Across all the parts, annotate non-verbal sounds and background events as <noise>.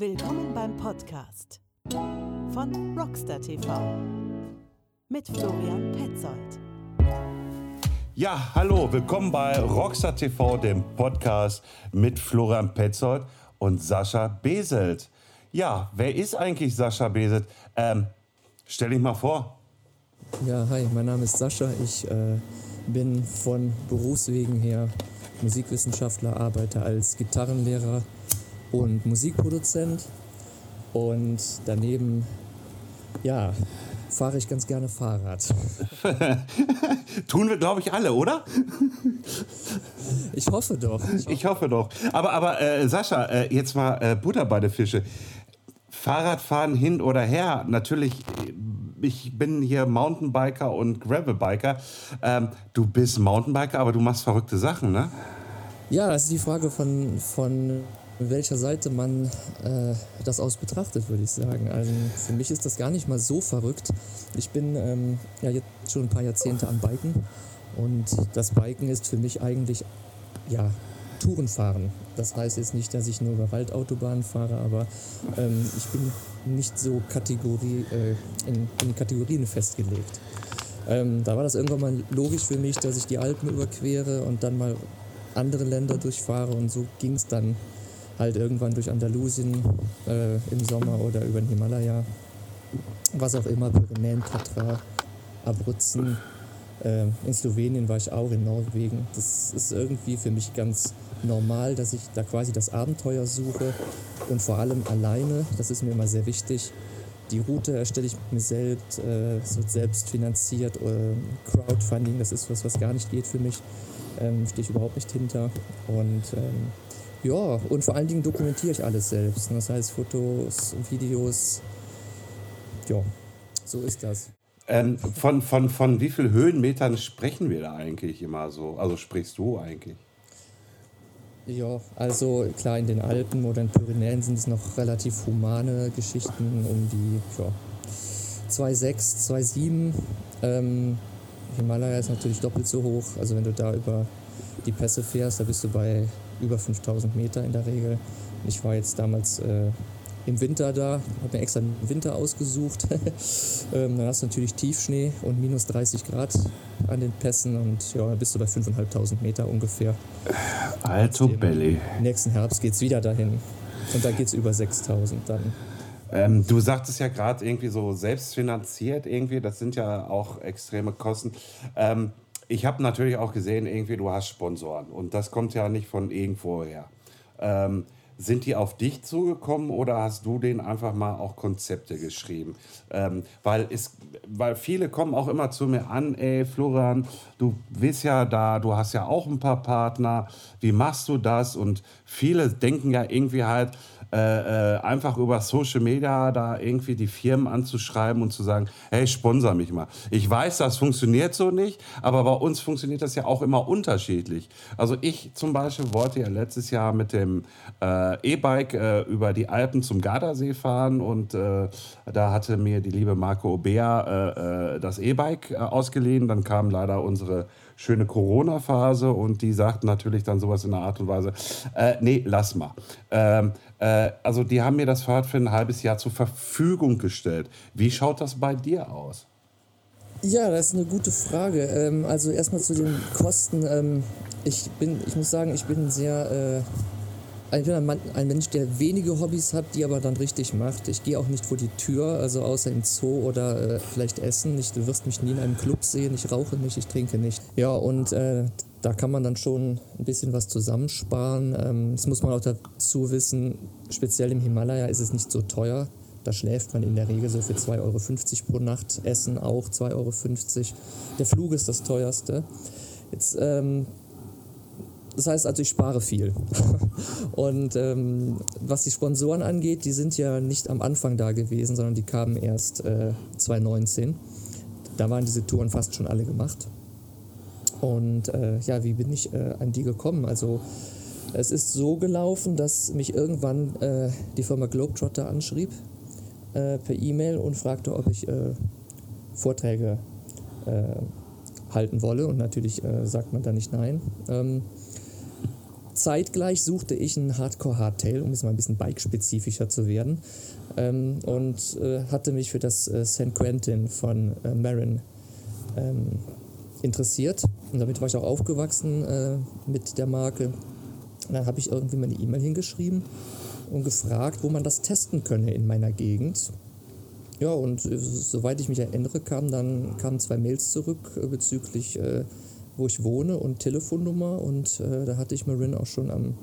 Willkommen beim Podcast von Rockstar TV mit Florian Petzold. Ja, hallo, willkommen bei Rockstar TV, dem Podcast mit Florian Petzold und Sascha Beselt. Ja, wer ist eigentlich Sascha Beselt? Ähm, stell dich mal vor. Ja, hi, mein Name ist Sascha. Ich äh, bin von Berufswegen her Musikwissenschaftler, arbeite als Gitarrenlehrer und Musikproduzent. Und daneben, ja, fahre ich ganz gerne Fahrrad. <laughs> Tun wir, glaube ich, alle, oder? Ich hoffe doch. Ich hoffe, ich hoffe doch. Aber, aber äh, Sascha, äh, jetzt mal äh, Butter bei den Fische. Fahrradfahren hin oder her, natürlich, ich bin hier Mountainbiker und Gravelbiker. Ähm, du bist Mountainbiker, aber du machst verrückte Sachen, ne? Ja, das ist die Frage von, von welcher Seite man äh, das aus betrachtet, würde ich sagen. Also für mich ist das gar nicht mal so verrückt. Ich bin ähm, ja jetzt schon ein paar Jahrzehnte am Biken und das Biken ist für mich eigentlich ja Tourenfahren. Das heißt jetzt nicht, dass ich nur über Waldautobahnen fahre, aber ähm, ich bin nicht so Kategorie, äh, in, in, Kategorien festgelegt. Ähm, da war das irgendwann mal logisch für mich, dass ich die Alpen überquere und dann mal andere Länder durchfahre und so ging es dann halt irgendwann durch Andalusien äh, im Sommer oder über den Himalaya, was auch immer, Pyrenäen, Tatra, Abruzzen. Äh, in Slowenien war ich auch, in Norwegen. Das ist irgendwie für mich ganz normal, dass ich da quasi das Abenteuer suche und vor allem alleine, das ist mir immer sehr wichtig. Die Route erstelle ich mir selbst, äh, so selbst finanziert. Äh, Crowdfunding, das ist was, was gar nicht geht für mich. Ähm, Stehe ich überhaupt nicht hinter. Und ähm, ja, und vor allen Dingen dokumentiere ich alles selbst. Das heißt Fotos, Videos. Ja, so ist das. Ähm, von, von, von wie vielen Höhenmetern sprechen wir da eigentlich immer so? Also sprichst du eigentlich? Ja, also klar, in den Alpen oder in Pyrenäen sind es noch relativ humane Geschichten um die ja, 2,6, 2,7. Ähm, Himalaya ist natürlich doppelt so hoch. Also wenn du da über die Pässe fährst, da bist du bei über 5000 Meter in der Regel. Ich war jetzt damals äh, im Winter da, habe mir extra den Winter ausgesucht. <laughs> ähm, dann hast du natürlich Tiefschnee und minus 30 Grad an den Pässen und ja, dann bist du bei 5.500 Meter ungefähr. Also Belly. Nächsten Herbst geht es wieder dahin und da geht es über 6000 dann. Ähm, du sagtest ja gerade irgendwie so selbstfinanziert irgendwie, das sind ja auch extreme Kosten. Ähm, ich habe natürlich auch gesehen, irgendwie, du hast Sponsoren und das kommt ja nicht von irgendwoher. Ähm, sind die auf dich zugekommen oder hast du denen einfach mal auch Konzepte geschrieben? Ähm, weil, es, weil viele kommen auch immer zu mir an, ey Florian, du bist ja da, du hast ja auch ein paar Partner, wie machst du das? Und viele denken ja irgendwie halt, äh, äh, einfach über Social Media da irgendwie die Firmen anzuschreiben und zu sagen, hey, sponsor mich mal. Ich weiß, das funktioniert so nicht, aber bei uns funktioniert das ja auch immer unterschiedlich. Also ich zum Beispiel wollte ja letztes Jahr mit dem äh, E-Bike äh, über die Alpen zum Gardasee fahren und äh, da hatte mir die liebe Marco Obea das E-Bike ausgeliehen. Dann kam leider unsere schöne Corona-Phase und die sagten natürlich dann sowas in der Art und Weise, äh, nee, lass mal. Ähm, äh, also die haben mir das Fahrrad für ein halbes Jahr zur Verfügung gestellt. Wie schaut das bei dir aus? Ja, das ist eine gute Frage. Ähm, also erstmal zu den Kosten. Ähm, ich bin, ich muss sagen, ich bin sehr äh, ich bin ein, Mensch, der wenige Hobbys hat, die aber dann richtig macht. Ich gehe auch nicht vor die Tür, also außer im Zoo oder äh, vielleicht essen. Ich, du wirst mich nie in einem Club sehen. Ich rauche nicht, ich trinke nicht. Ja, und äh, da kann man dann schon ein bisschen was zusammensparen. Ähm, das muss man auch dazu wissen, speziell im Himalaya ist es nicht so teuer. Da schläft man in der Regel so für 2,50 Euro pro Nacht. Essen auch 2,50 Euro. Der Flug ist das teuerste. Jetzt ähm, das heißt also, ich spare viel. <laughs> Und ähm, was die Sponsoren angeht, die sind ja nicht am Anfang da gewesen, sondern die kamen erst äh, 2019. Da waren diese Touren fast schon alle gemacht. Und äh, ja, wie bin ich äh, an die gekommen? Also es ist so gelaufen, dass mich irgendwann äh, die Firma Globetrotter anschrieb äh, per E-Mail und fragte, ob ich äh, Vorträge halten wolle. Und natürlich sagt man da nicht nein. Ähm, zeitgleich suchte ich ein Hardcore-Hardtail, um jetzt mal ein bisschen bike-spezifischer zu werden. Ähm, und äh, hatte mich für das äh, San Quentin von äh, Marin ähm, interessiert. Und damit war ich auch aufgewachsen äh, mit der Marke. Und dann habe ich irgendwie mal eine E-Mail hingeschrieben und gefragt, wo man das testen könne in meiner Gegend. Ja, und äh, soweit ich mich erinnere, kamen dann kamen zwei Mails zurück äh, bezüglich, äh, wo ich wohne und Telefonnummer. Und äh, da hatte ich Marin auch schon am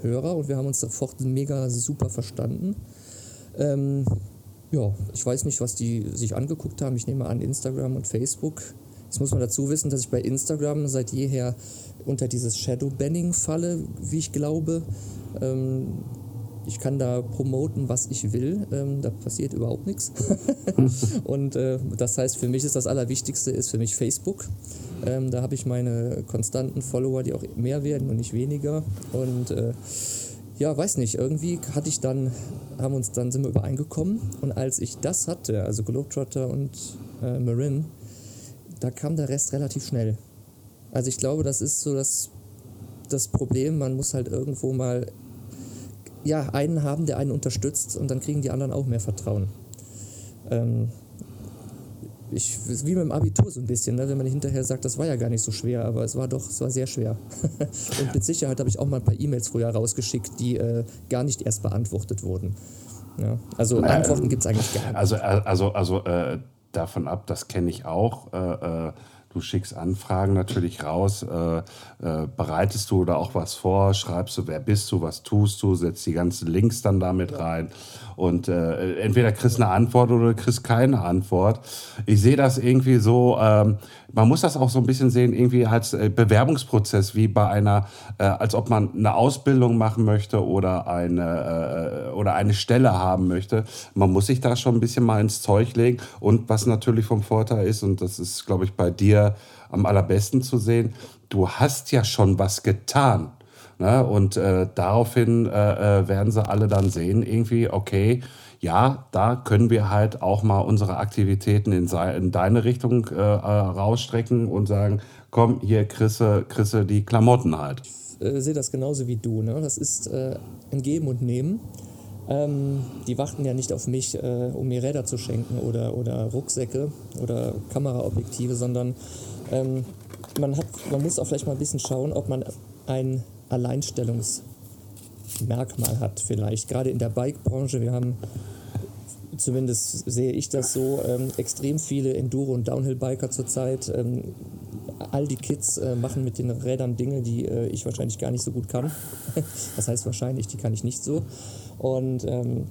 Hörer und wir haben uns sofort mega super verstanden. Ähm, ja, ich weiß nicht, was die sich angeguckt haben. Ich nehme an Instagram und Facebook. Jetzt muss man dazu wissen, dass ich bei Instagram seit jeher unter dieses Shadow-Banning falle, wie ich glaube. Ähm, ich kann da promoten, was ich will. Ähm, da passiert überhaupt nichts. <laughs> und äh, das heißt, für mich ist das Allerwichtigste ist für mich Facebook. Ähm, da habe ich meine konstanten Follower, die auch mehr werden und nicht weniger. Und äh, ja, weiß nicht, irgendwie hatte ich dann, haben uns dann sind wir übereingekommen. Und als ich das hatte, also Globetrotter und äh, Marin, da kam der Rest relativ schnell. Also ich glaube, das ist so das, das Problem, man muss halt irgendwo mal ja, einen haben, der einen unterstützt und dann kriegen die anderen auch mehr Vertrauen. Ähm, ich, wie mit dem Abitur so ein bisschen, ne? wenn man hinterher sagt, das war ja gar nicht so schwer, aber es war doch, es war sehr schwer. <laughs> und mit Sicherheit habe ich auch mal ein paar E-Mails früher rausgeschickt, die äh, gar nicht erst beantwortet wurden. Ja? Also ähm, Antworten gibt es eigentlich gar nicht. Also, also, also äh, davon ab, das kenne ich auch. Äh, äh Du schickst Anfragen natürlich raus. Äh, äh, bereitest du da auch was vor? Schreibst du, wer bist du, was tust du? Setzt die ganzen Links dann damit rein. Und äh, entweder kriegst du eine Antwort oder kriegst keine Antwort. Ich sehe das irgendwie so, ähm, man muss das auch so ein bisschen sehen, irgendwie als äh, Bewerbungsprozess, wie bei einer, äh, als ob man eine Ausbildung machen möchte oder eine, äh, oder eine Stelle haben möchte. Man muss sich da schon ein bisschen mal ins Zeug legen. Und was natürlich vom Vorteil ist, und das ist, glaube ich, bei dir am allerbesten zu sehen, du hast ja schon was getan. Ne? Und äh, daraufhin äh, äh, werden sie alle dann sehen, irgendwie, okay, ja, da können wir halt auch mal unsere Aktivitäten in, in deine Richtung äh, äh, rausstrecken und sagen, komm, hier Chrisse, Chrisse die Klamotten halt. Ich äh, sehe das genauso wie du. Ne? Das ist äh, ein Geben und Nehmen. Ähm, die warten ja nicht auf mich, äh, um mir Räder zu schenken oder, oder Rucksäcke oder Kameraobjektive, sondern ähm, man, hat, man muss auch vielleicht mal ein bisschen schauen, ob man ein Alleinstellungsmerkmal hat vielleicht. Gerade in der Bike-Branche, wir haben, zumindest sehe ich das so, ähm, extrem viele Enduro- und Downhill-Biker zurzeit. Ähm, all die Kids äh, machen mit den Rädern Dinge, die äh, ich wahrscheinlich gar nicht so gut kann. <laughs> das heißt wahrscheinlich, die kann ich nicht so. Und ähm,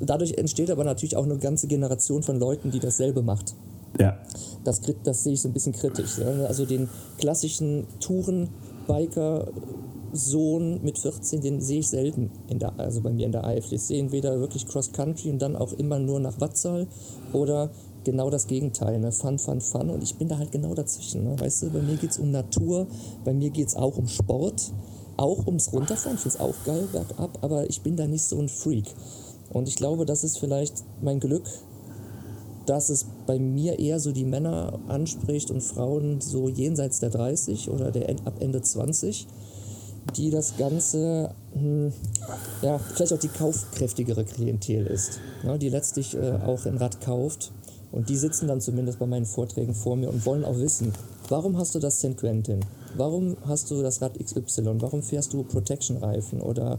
dadurch entsteht aber natürlich auch eine ganze Generation von Leuten, die dasselbe macht. Ja. Das, das sehe ich so ein bisschen kritisch. Also den klassischen Tourenbiker Sohn mit 14, den sehe ich selten in der, also bei mir in der Eifel. Ich sehe entweder wirklich Cross Country und dann auch immer nur nach Watzal oder genau das Gegenteil, ne? Fun, Fun, Fun. Und ich bin da halt genau dazwischen. Ne? Weißt du, bei mir geht es um Natur, bei mir geht es auch um Sport, auch ums Runterfahren. Ich finde es auch geil, bergab, aber ich bin da nicht so ein Freak. Und ich glaube, das ist vielleicht mein Glück, dass es bei mir eher so die Männer anspricht und Frauen so jenseits der 30 oder der ab Ende 20 die das Ganze, hm, ja, vielleicht auch die kaufkräftigere Klientel ist, ja, die letztlich äh, auch ein Rad kauft. Und die sitzen dann zumindest bei meinen Vorträgen vor mir und wollen auch wissen, warum hast du das St. Quentin? Warum hast du das Rad XY? Warum fährst du Protection-Reifen? Oder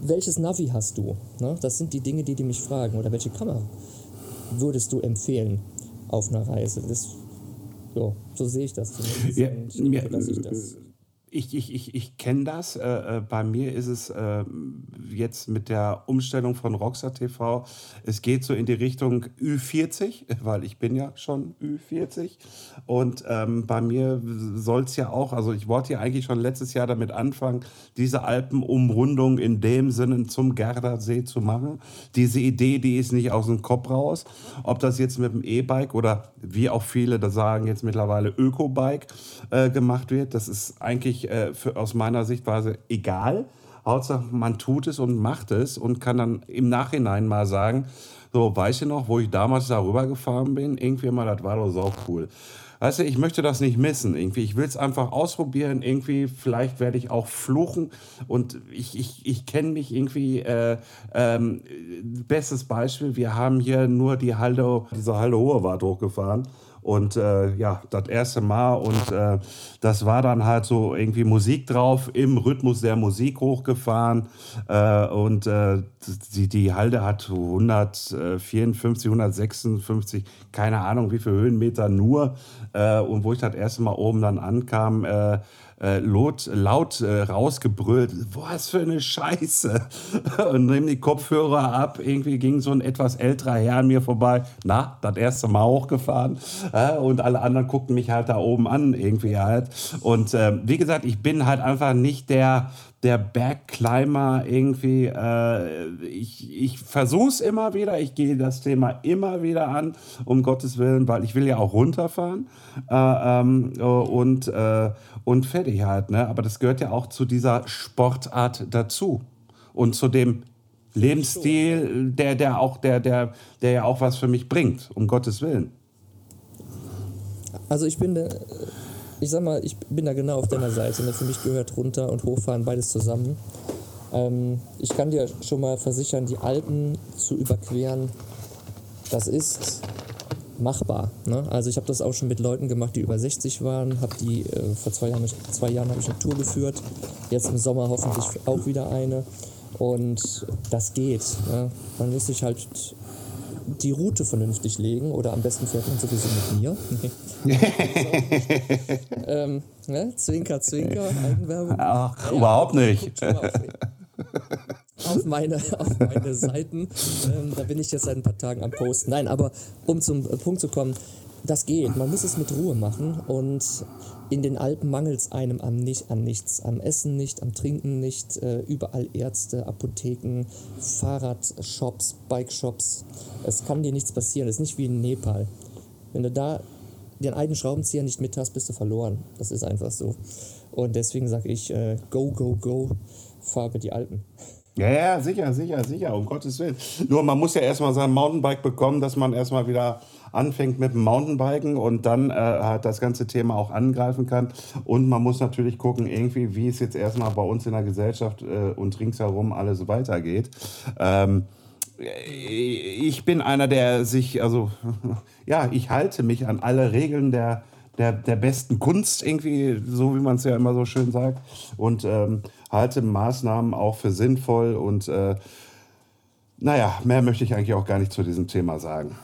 welches Navi hast du? Ne? Das sind die Dinge, die die mich fragen. Oder welche Kamera würdest du empfehlen auf einer Reise? Das, jo, so sehe ich das zumindest. Ja, mir, das ich, ich, ich, ich kenne das. Äh, äh, bei mir ist es äh, jetzt mit der Umstellung von Rockstar TV, es geht so in die Richtung Ü40, <laughs> weil ich bin ja schon Ü40. Und ähm, bei mir soll es ja auch, also ich wollte ja eigentlich schon letztes Jahr damit anfangen, diese Alpenumrundung in dem Sinne zum Gardasee zu machen. Diese Idee, die ist nicht aus dem Kopf raus. Ob das jetzt mit dem E-Bike oder wie auch viele da sagen, jetzt mittlerweile Öko-Bike gemacht wird, das ist eigentlich äh, für, aus meiner Sichtweise egal. Hauptsache, man tut es und macht es und kann dann im Nachhinein mal sagen, so, weißt du noch, wo ich damals darüber gefahren bin? Irgendwie mal, das war doch so cool. Weißt du, ich möchte das nicht missen. Irgendwie, ich will es einfach ausprobieren. Irgendwie, vielleicht werde ich auch fluchen. Und ich, ich, ich kenne mich irgendwie. Äh, ähm, bestes Beispiel: Wir haben hier nur die Halde, diese Halde Hohe Wart hochgefahren. Und äh, ja, das erste Mal und äh, das war dann halt so irgendwie Musik drauf, im Rhythmus der Musik hochgefahren. Äh, und äh, die, die Halde hat 154, 156, keine Ahnung wie viele Höhenmeter nur. Äh, und wo ich das erste Mal oben dann ankam, äh, äh, laut, laut äh, rausgebrüllt, was für eine Scheiße. <laughs> Und nehme die Kopfhörer ab. Irgendwie ging so ein etwas älterer Herr an mir vorbei. Na, das erste Mal hochgefahren. Äh, und alle anderen guckten mich halt da oben an, irgendwie halt. Und ähm, wie gesagt, ich bin halt einfach nicht der der Bergclimber irgendwie, äh, ich, ich versuche es immer wieder, ich gehe das Thema immer wieder an, um Gottes Willen, weil ich will ja auch runterfahren äh, ähm, und, äh, und fertig halt. Ne? Aber das gehört ja auch zu dieser Sportart dazu und zu dem Lebensstil, der, der, auch, der, der, der ja auch was für mich bringt, um Gottes Willen. Also ich bin äh, ich sag mal, ich bin da genau auf deiner Seite. Ne? Für mich gehört runter und hochfahren beides zusammen. Ähm, ich kann dir schon mal versichern, die Alpen zu überqueren, das ist machbar. Ne? Also ich habe das auch schon mit Leuten gemacht, die über 60 waren. Hab die äh, vor zwei Jahren, zwei Jahren habe ich eine Tour geführt. Jetzt im Sommer hoffentlich auch wieder eine. Und das geht. Ne? Man muss sich halt die Route vernünftig legen oder am besten fährt man sowieso mit mir. <laughs> ähm, ne? Zwinker, Zwinker, Eigenwerbung. Ach, ja, überhaupt nicht. <laughs> Auf meine, auf meine Seiten. Ähm, da bin ich jetzt seit ein paar Tagen am Posten. Nein, aber um zum Punkt zu kommen, das geht. Man muss es mit Ruhe machen und in den Alpen mangelt es einem an, nicht, an nichts. Am Essen nicht, am Trinken nicht. Äh, überall Ärzte, Apotheken, Fahrradshops, Bikeshops. Es kann dir nichts passieren. Es ist nicht wie in Nepal. Wenn du da den einen Schraubenzieher nicht mit hast, bist du verloren. Das ist einfach so. Und deswegen sage ich, äh, go, go, go, fahr über die Alpen. Ja, ja, sicher, sicher, sicher, um Gottes Willen. Nur man muss ja erstmal sein Mountainbike bekommen, dass man erstmal wieder anfängt mit dem Mountainbiken und dann äh, halt das ganze Thema auch angreifen kann. Und man muss natürlich gucken, irgendwie, wie es jetzt erstmal bei uns in der Gesellschaft äh, und ringsherum alles weitergeht. Ähm, ich bin einer, der sich, also <laughs> ja, ich halte mich an alle Regeln der, der, der besten Kunst, irgendwie, so wie man es ja immer so schön sagt. Und ähm, halte Maßnahmen auch für sinnvoll. Und äh, naja, mehr möchte ich eigentlich auch gar nicht zu diesem Thema sagen.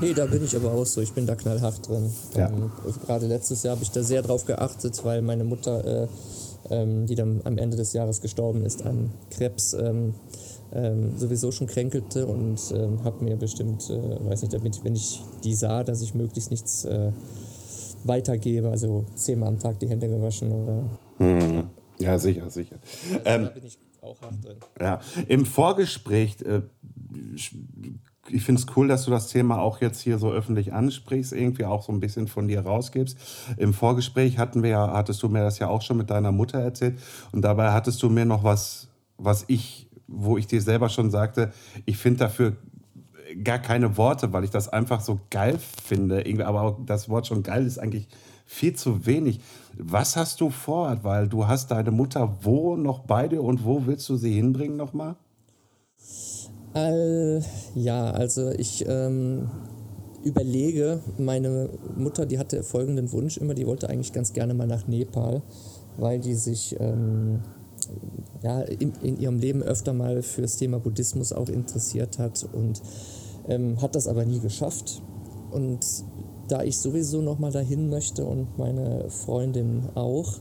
Nee, da bin ich aber auch so. Ich bin da knallhart drin. Ja. Ähm, Gerade letztes Jahr habe ich da sehr drauf geachtet, weil meine Mutter, äh, ähm, die dann am Ende des Jahres gestorben ist an Krebs, ähm, ähm sowieso schon kränkelte und ähm, habe mir bestimmt, äh, weiß nicht, damit, wenn ich die sah, dass ich möglichst nichts äh, weitergebe, also zehnmal am Tag die Hände gewaschen oder. Hm. Ja, sicher, sicher. Also, da ähm, bin ich auch hart drin. Ja, im Vorgespräch äh, ich finde es cool, dass du das Thema auch jetzt hier so öffentlich ansprichst, irgendwie auch so ein bisschen von dir rausgibst. Im Vorgespräch hatten wir ja, hattest du mir das ja auch schon mit deiner Mutter erzählt und dabei hattest du mir noch was, was ich, wo ich dir selber schon sagte, ich finde dafür gar keine Worte, weil ich das einfach so geil finde. Aber auch das Wort schon geil ist eigentlich viel zu wenig. Was hast du vor? Weil du hast deine Mutter wo noch bei dir und wo willst du sie hinbringen nochmal? Äh, ja, also ich ähm, überlege, meine Mutter, die hatte folgenden Wunsch immer, die wollte eigentlich ganz gerne mal nach Nepal, weil die sich ähm, ja, in, in, ihrem Leben öfter mal für das Thema Buddhismus auch interessiert hat und ähm, hat das aber nie geschafft. Und da ich sowieso noch mal dahin möchte und meine Freundin auch,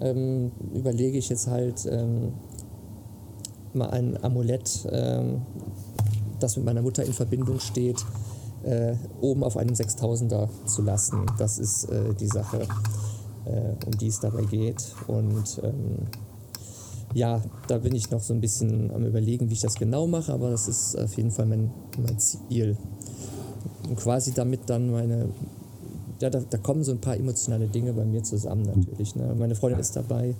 ähm, überlege ich jetzt halt, ähm, mal ein Amulett, ähm, das mit meiner Mutter in Verbindung steht, äh, oben auf einem 6000er zu lassen. Das ist äh, die Sache, äh, um die es dabei geht. Und ähm, ja, da bin ich noch so ein bisschen am Überlegen, wie ich das genau mache, aber das ist auf jeden Fall mein, mein Ziel. Und quasi damit dann meine, ja, da, da kommen so ein paar emotionale Dinge bei mir zusammen natürlich. Ne? Meine Freundin ist dabei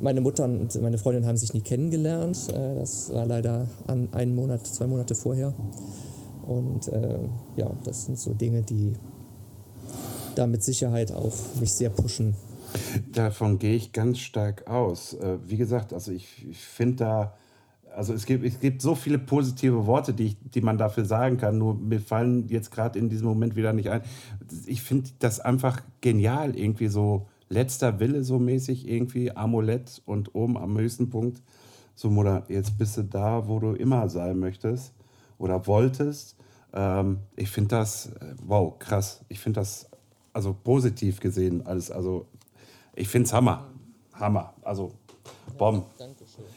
meine Mutter und meine Freundin haben sich nie kennengelernt. Äh, das war leider an einen Monat, zwei Monate vorher. Und äh, ja, das sind so Dinge, die da mit Sicherheit auch mich sehr pushen. Davon gehe ich ganz stark aus. Äh, wie gesagt, also ich, ich finde da, also es gibt, es gibt so viele positive Worte, die, ich, die man dafür sagen kann, nur mir fallen jetzt gerade in diesem Moment wieder nicht ein. Ich finde das einfach genial, irgendwie so letzter Wille so mäßig, irgendwie Amulett und oben am höchsten Punkt so, Mutter, jetzt bist du da, wo du immer sein möchtest oder wolltest. Ähm, ich finde das, äh, wow, krass. Ich finde das, also positiv gesehen, alles, also ich finde es Hammer. Hammer. Also, Bomb.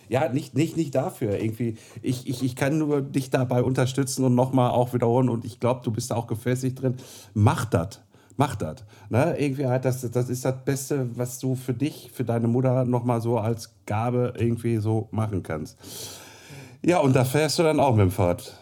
Ja, nicht, nicht, nicht dafür. Irgendwie, ich, ich, ich kann nur dich dabei unterstützen und nochmal auch wiederholen. Und ich glaube, du bist da auch gefestigt drin. Mach das. Mach das. Ne? Irgendwie halt, das, das ist das Beste, was du für dich, für deine Mutter nochmal so als Gabe irgendwie so machen kannst. Ja, und da fährst du dann auch mit dem Fahrrad.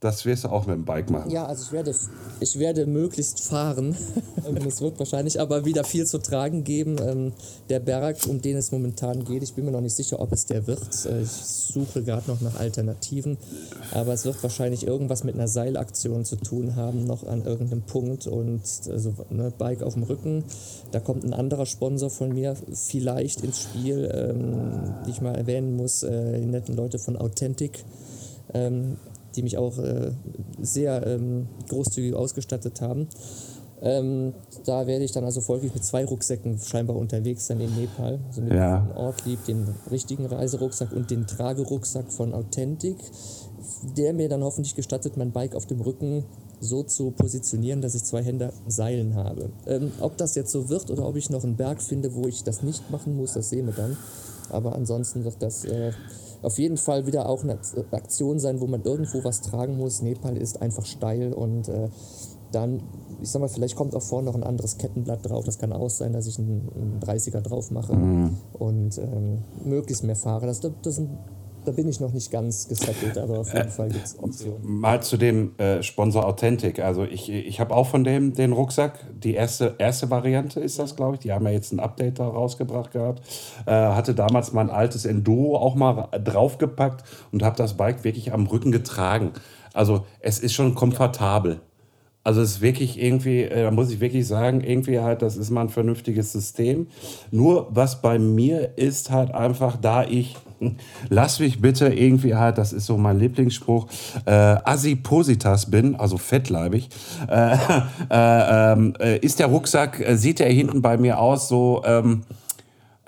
Das wirst du auch mit dem Bike machen. Ja, also ich werde, ich werde möglichst fahren. <laughs> es wird wahrscheinlich aber wieder viel zu tragen geben. Ähm, der Berg, um den es momentan geht, ich bin mir noch nicht sicher, ob es der wird. Äh, ich suche gerade noch nach Alternativen. Aber es wird wahrscheinlich irgendwas mit einer Seilaktion zu tun haben, noch an irgendeinem Punkt. Und also ne, Bike auf dem Rücken. Da kommt ein anderer Sponsor von mir vielleicht ins Spiel, ähm, die ich mal erwähnen muss. Äh, die netten Leute von Authentic. Ähm, die mich auch äh, sehr ähm, großzügig ausgestattet haben. Ähm, da werde ich dann also folglich mit zwei Rucksäcken scheinbar unterwegs sein in Nepal. Also mit ja. Ortlieb, den richtigen Reiserucksack und den Tragerucksack von Authentic, der mir dann hoffentlich gestattet, mein Bike auf dem Rücken so zu positionieren, dass ich zwei Hände Seilen habe. Ähm, ob das jetzt so wird oder ob ich noch einen Berg finde, wo ich das nicht machen muss, das sehen wir dann. Aber ansonsten wird das äh, auf jeden Fall wieder auch eine Aktion sein, wo man irgendwo was tragen muss. Nepal ist einfach steil und äh, dann, ich sag mal, vielleicht kommt auch vorne noch ein anderes Kettenblatt drauf. Das kann auch sein, dass ich einen, einen 30er drauf mache mhm. und ähm, möglichst mehr fahre. Das, das sind da bin ich noch nicht ganz gesettelt, aber auf jeden äh, Fall gibt es Optionen. Mal zu dem äh, Sponsor Authentic. Also ich, ich habe auch von dem den Rucksack. Die erste, erste Variante ist das, glaube ich. Die haben ja jetzt ein Update da rausgebracht gehabt. Äh, hatte damals mein altes Enduro auch mal draufgepackt und habe das Bike wirklich am Rücken getragen. Also es ist schon komfortabel. Also es ist wirklich irgendwie, äh, da muss ich wirklich sagen, irgendwie halt, das ist mal ein vernünftiges System. Nur was bei mir ist halt einfach, da ich <laughs> lass mich bitte irgendwie halt, das ist so mein Lieblingsspruch, äh, Asipositas bin, also fettleibig, äh, <laughs> äh, ähm, äh, ist der Rucksack, äh, sieht er hinten bei mir aus so, ähm,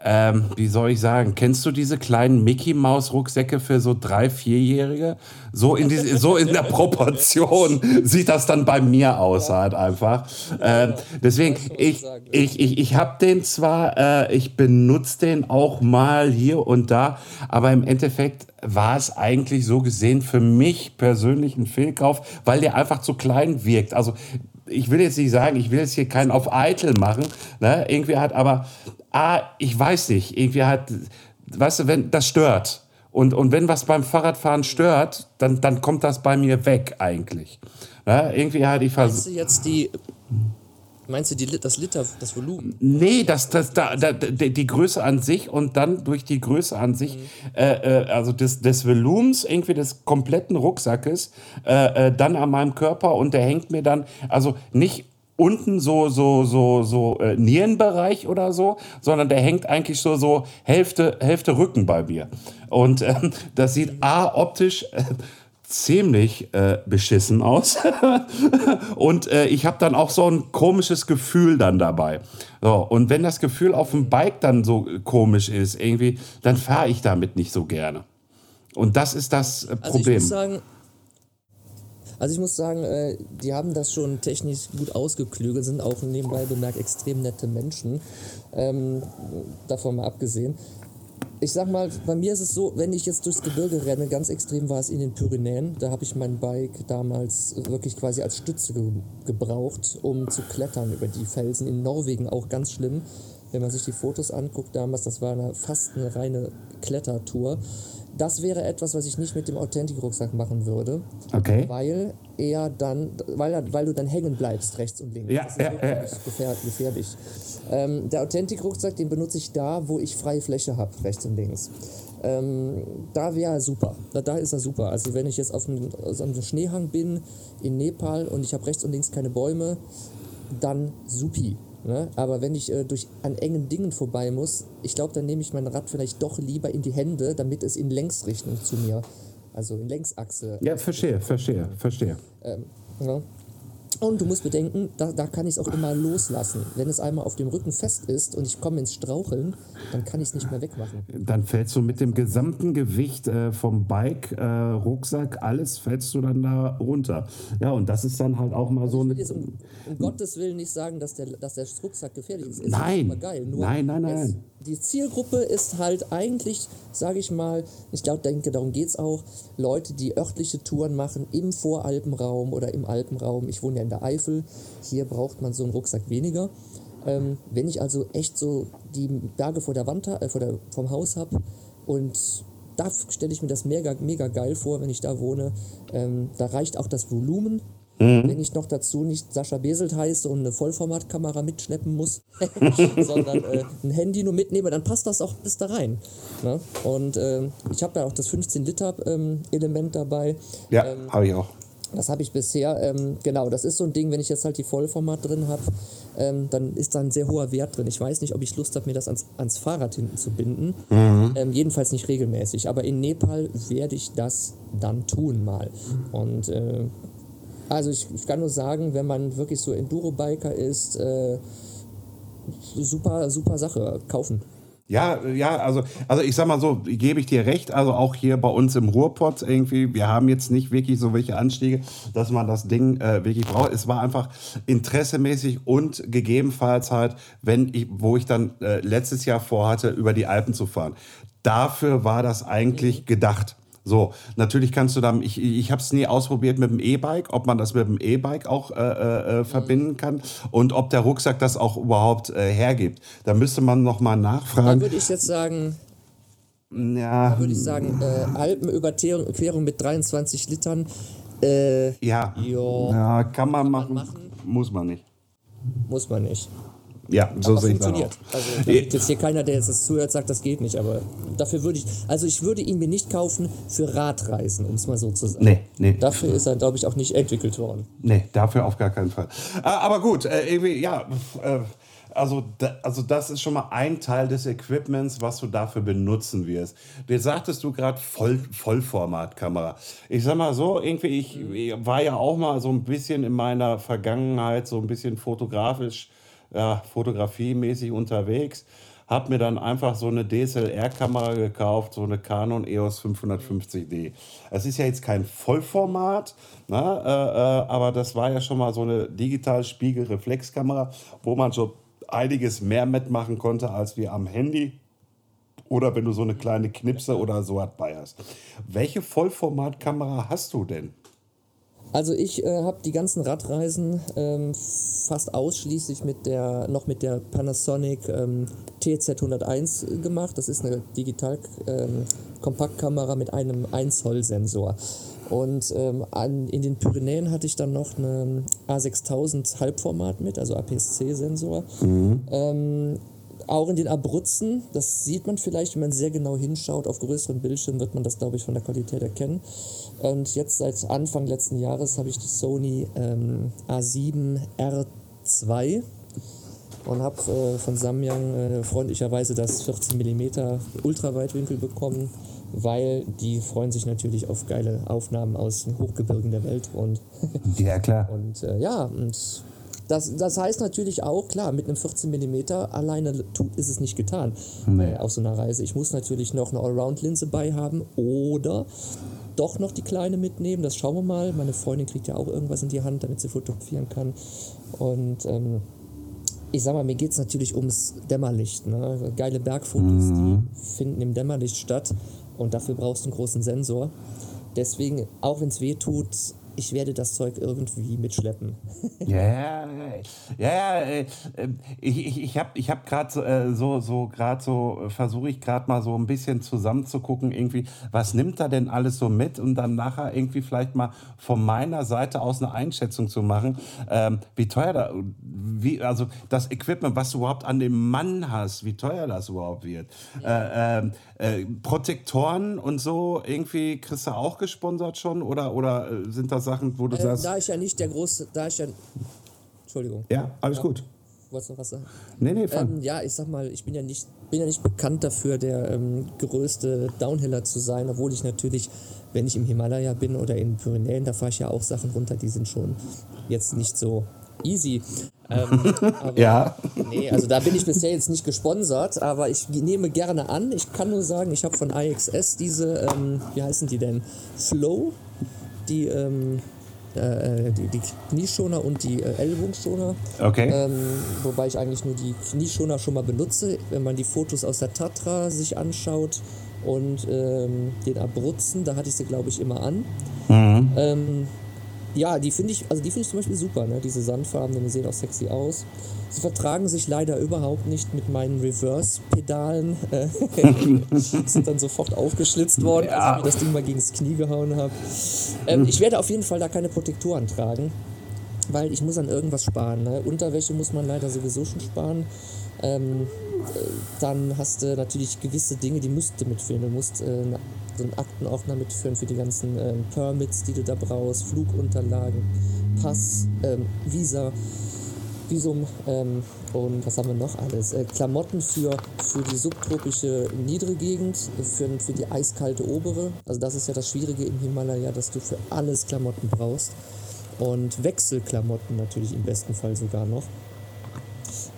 ähm, wie soll ich sagen, kennst du diese kleinen Mickey Maus Rucksäcke für so drei, vierjährige? So in, diese, so in der Proportion sieht das dann bei mir aus halt einfach. Ähm, deswegen, ich, ich, ich, ich habe den zwar, äh, ich benutze den auch mal hier und da, aber im Endeffekt war es eigentlich so gesehen für mich persönlich ein Fehlkauf, weil der einfach zu klein wirkt. Also ich will jetzt nicht sagen, ich will jetzt hier keinen auf eitel machen, ne? irgendwie hat aber, ah, ich weiß nicht, irgendwie hat, weißt du, wenn das stört. Und, und wenn was beim Fahrradfahren stört, dann, dann kommt das bei mir weg eigentlich. Ne? Irgendwie hat ich du jetzt die Meinst du die, das Liter, das Volumen? Nee, das, das, da, da, die Größe an sich und dann durch die Größe an sich, mhm. äh, äh, also des, des Volumens, irgendwie des kompletten Rucksackes, äh, äh, dann an meinem Körper und der hängt mir dann, also nicht unten so so so so äh, Nierenbereich oder so, sondern der hängt eigentlich so so Hälfte Hälfte Rücken bei mir und ähm, das sieht a optisch äh, ziemlich äh, beschissen aus. <laughs> und äh, ich habe dann auch so ein komisches Gefühl dann dabei. So, und wenn das Gefühl auf dem Bike dann so komisch ist, irgendwie, dann fahre ich damit nicht so gerne. Und das ist das äh, Problem. Also ich muss sagen, also ich muss sagen, äh, die haben das schon technisch gut ausgeklügelt, sind auch nebenbei bemerkt extrem nette Menschen. Ähm, davon mal abgesehen ich sag mal, bei mir ist es so, wenn ich jetzt durchs Gebirge renne, ganz extrem war es in den Pyrenäen. Da habe ich mein Bike damals wirklich quasi als Stütze ge gebraucht, um zu klettern über die Felsen. In Norwegen auch ganz schlimm. wenn man sich die Fotos anguckt damals, das war eine, fast eine reine Klettertour. Das wäre etwas, was ich nicht mit dem Authentic-Rucksack machen würde. Okay. Weil er dann, weil, weil du dann hängen bleibst, rechts und links. Ja, das ist ja, wirklich ja. gefährlich. gefährlich. Ähm, der Authentic-Rucksack, den benutze ich da, wo ich freie Fläche habe, rechts und links. Ähm, da wäre er super. Da, da ist er super. Also wenn ich jetzt auf einem, auf einem Schneehang bin in Nepal und ich habe rechts und links keine Bäume, dann supi. Ne? Aber wenn ich äh, durch an engen Dingen vorbei muss, ich glaube, dann nehme ich mein Rad vielleicht doch lieber in die Hände, damit es in Längsrichtung zu mir, also in Längsachse. Ja, verstehe, verstehe, verstehe. Ähm, ja. Und du musst bedenken, da, da kann ich es auch immer loslassen. Wenn es einmal auf dem Rücken fest ist und ich komme ins Straucheln, dann kann ich es nicht mehr wegmachen. Dann fällst du mit dem gesamten Gewicht äh, vom Bike, äh, Rucksack, alles fällst du dann da runter. Ja, und das ist dann halt auch mal so Ich eine. will jetzt um, um Gottes Willen nicht sagen, dass der, dass der Rucksack gefährlich ist. ist Nein. geil. Nur Nein, nein, nein. Es, die Zielgruppe ist halt eigentlich, sage ich mal, ich glaube, denke, darum geht es auch, Leute, die örtliche Touren machen im Voralpenraum oder im Alpenraum. Ich wohne ja in der Eifel. Hier braucht man so einen Rucksack weniger. Ähm, wenn ich also echt so die Berge vor der Wand, äh, vor der, vom Haus habe und da stelle ich mir das mega, mega geil vor, wenn ich da wohne. Ähm, da reicht auch das Volumen. Wenn ich noch dazu nicht Sascha Beselt heiße und eine Vollformatkamera mitschleppen muss, <laughs> sondern äh, ein Handy nur mitnehme, dann passt das auch bis da rein. Ne? Und ähm, ich habe ja auch das 15-Liter-Element dabei. Ja, Ähm, habe ich auch. Das habe ich bisher, ähm, genau, das ist so ein Ding, wenn ich jetzt halt die Vollformat drin habe, ähm, dann ist da ein sehr hoher Wert drin. Ich weiß nicht, ob ich Lust habe, mir das ans, ans Fahrrad hinten zu binden. Ähm, jedenfalls nicht regelmäßig. Aber in Nepal werde ich das dann tun mal. Und äh, also ich, ich kann nur sagen, wenn man wirklich so Enduro-Biker ist, äh, super, super Sache, kaufen. Ja, ja, also, also ich sag mal so, gebe ich dir recht, also auch hier bei uns im Ruhrpott irgendwie, wir haben jetzt nicht wirklich so welche Anstiege, dass man das Ding äh, wirklich braucht. Es war einfach interessemäßig und gegebenenfalls halt, wenn ich, wo ich dann äh, letztes Jahr vorhatte, über die Alpen zu fahren. Dafür war das eigentlich gedacht. So, natürlich kannst du dann, ich, ich habe es nie ausprobiert mit dem E-Bike, ob man das mit dem E-Bike auch äh, äh, äh, verbinden kann und ob der Rucksack das auch überhaupt äh, hergibt. Da müsste man noch mal Da nachfragen. würde ich jetzt sagen, Ja, würde ich sagen, äh, Alpenüberquerung mit 23 Litern, äh, ja. jo, ja, kann man machen, machen. muss man nicht. muss man nicht. Ja, so aber sehe ich das auch. funktioniert. Also jetzt hier keiner, der jetzt das zuhört, sagt, das geht nicht, aber dafür würde ich, also ich würde ihn mir nicht kaufen für Radreisen, um es mal so zu sagen. Nee, nee. Dafür ist er, glaube ich, auch nicht entwickelt worden. Nee, dafür auf gar keinen Fall. Ah, Aber gut, äh, irgendwie, ja, äh, also, also das ist schon mal ein Teil des Equipments, was du dafür benutzen wirst. Jetzt sagtest du gerade Voll, Vollformatkamera. Ich sag mal so, irgendwie, ich, ich war ja auch mal so ein bisschen in meiner Vergangenheit so ein bisschen fotografisch, ja, fotografiemäßig unterwegs. Hab mir dann einfach so eine DSLR-Kamera gekauft, so eine Canon EOS 550D. Es ist ja jetzt kein Vollformat, ne, äh, äh, aber das war ja schon mal so eine Digital-Spiegel-Reflexkamera, wo man schon einiges mehr mitmachen konnte als wir am Handy oder wenn du so eine kleine Knipse oder so was bei hast. Welche Vollformatkamera hast du denn? Also ich äh, habe die ganzen Radreisen ähm, fast ausschließlich mit der, noch mit der Panasonic ähm, TZ101 gemacht. Das ist eine digital ähm, mit einem 1 Zoll Sensor. Und ähm, an, in den Pyrenäen hatte ich dann noch eine A6000 Halbformat mit, also APS-C-Sensor. Ähm, auch in den Abruzzen, das sieht man vielleicht, wenn man sehr genau hinschaut, auf größeren Bildschirmen wird man das, glaube ich, von der Qualität erkennen. Und jetzt seit Anfang letzten Jahres habe ich die Sony ähm, A7R2 und habe äh, von Samyang äh, freundlicherweise das 14 mm Ultraweitwinkel bekommen, weil die freuen sich natürlich auf geile Aufnahmen aus den Hochgebirgen der Welt und Ja, klar. <laughs> und äh, ja, und das, das heißt natürlich auch, klar, mit einem 14 mm alleine tut, ist es nicht getan Nee. äh, auf so einer Reise. Ich muss natürlich noch eine Allround-Linse bei haben oder doch noch die kleine mitnehmen. Das schauen wir mal. Meine Freundin kriegt ja auch irgendwas in die Hand, damit sie fotografieren kann. Und ähm, ich sag mal, mir geht es natürlich ums Dämmerlicht. Ne? Geile Bergfotos, die finden im Dämmerlicht statt. Und dafür brauchst du einen großen Sensor. Deswegen, auch wenn es weh tut, ich werde das Zeug irgendwie mitschleppen. Ja, ja, ja, äh, äh, ich, ich, ich habe ich hab gerade äh, so, so gerade so, versuche ich gerade mal so ein bisschen zusammenzugucken, irgendwie, was nimmt er denn alles so mit und dann nachher irgendwie vielleicht mal von meiner Seite aus eine Einschätzung zu machen, ähm, wie teuer da, wie, also das Equipment, was du überhaupt an dem Mann hast, wie teuer das überhaupt wird. Äh, ähm, äh, Protektoren und so, irgendwie kriegst du auch gesponsert schon oder, oder äh, sind das Sachen, wo du Äh, sagst, da ich ja nicht der große, da ich ja, Entschuldigung, ja, alles gut. wolltest du noch was sagen? Nee, nee, fang. Ähm, ja, ich sag mal, ich bin ja nicht, bin ja nicht bekannt dafür, der ähm, größte Downhiller zu sein, obwohl ich natürlich, wenn ich im Himalaya bin oder in Pyrenäen, da fahre ich ja auch Sachen runter, die sind schon jetzt nicht so easy. Ähm, <laughs> Ja. Nee, also da bin ich bisher jetzt nicht gesponsert, aber ich nehme gerne an. Ich kann nur sagen, ich habe von IXS diese, ähm, wie heißen die denn? Flow, die, ähm, äh, die, die Knieschoner und die äh, Ellbogenschoner. Okay. Ähm, wobei ich eigentlich nur die Knieschoner schon mal benutze. Wenn man die Fotos aus der Tatra sich anschaut und ähm, den Abruzzen, da hatte ich sie, glaube ich, immer an. Ähm, ja, die finde ich, also die finde ich zum Beispiel super, ne? Diese Sandfarben, die sehen auch sexy aus. Sie vertragen sich leider überhaupt nicht mit meinen Reverse-Pedalen. Äh, <laughs> sind dann sofort aufgeschlitzt worden, als ich mir das Ding mal gegen das Knie gehauen habe. Ähm, ich werde auf jeden Fall da keine Protektoren tragen, weil ich muss an irgendwas sparen. Ne? Unterwäsche muss man leider sowieso schon sparen. Ähm, äh, dann hast du natürlich gewisse Dinge, die musst du mitführen. Du musst äh, so einen Aktenordner mitführen für die ganzen ähm, Permits, die du da brauchst, Flugunterlagen, Pass, ähm, Visa, Visum ähm, und was haben wir noch alles? Äh, Klamotten für, für die subtropische niedere Gegend, für, für die eiskalte obere. Also das ist ja das Schwierige im Himalaya, dass du für alles Klamotten brauchst. Und Wechselklamotten natürlich im besten Fall sogar noch.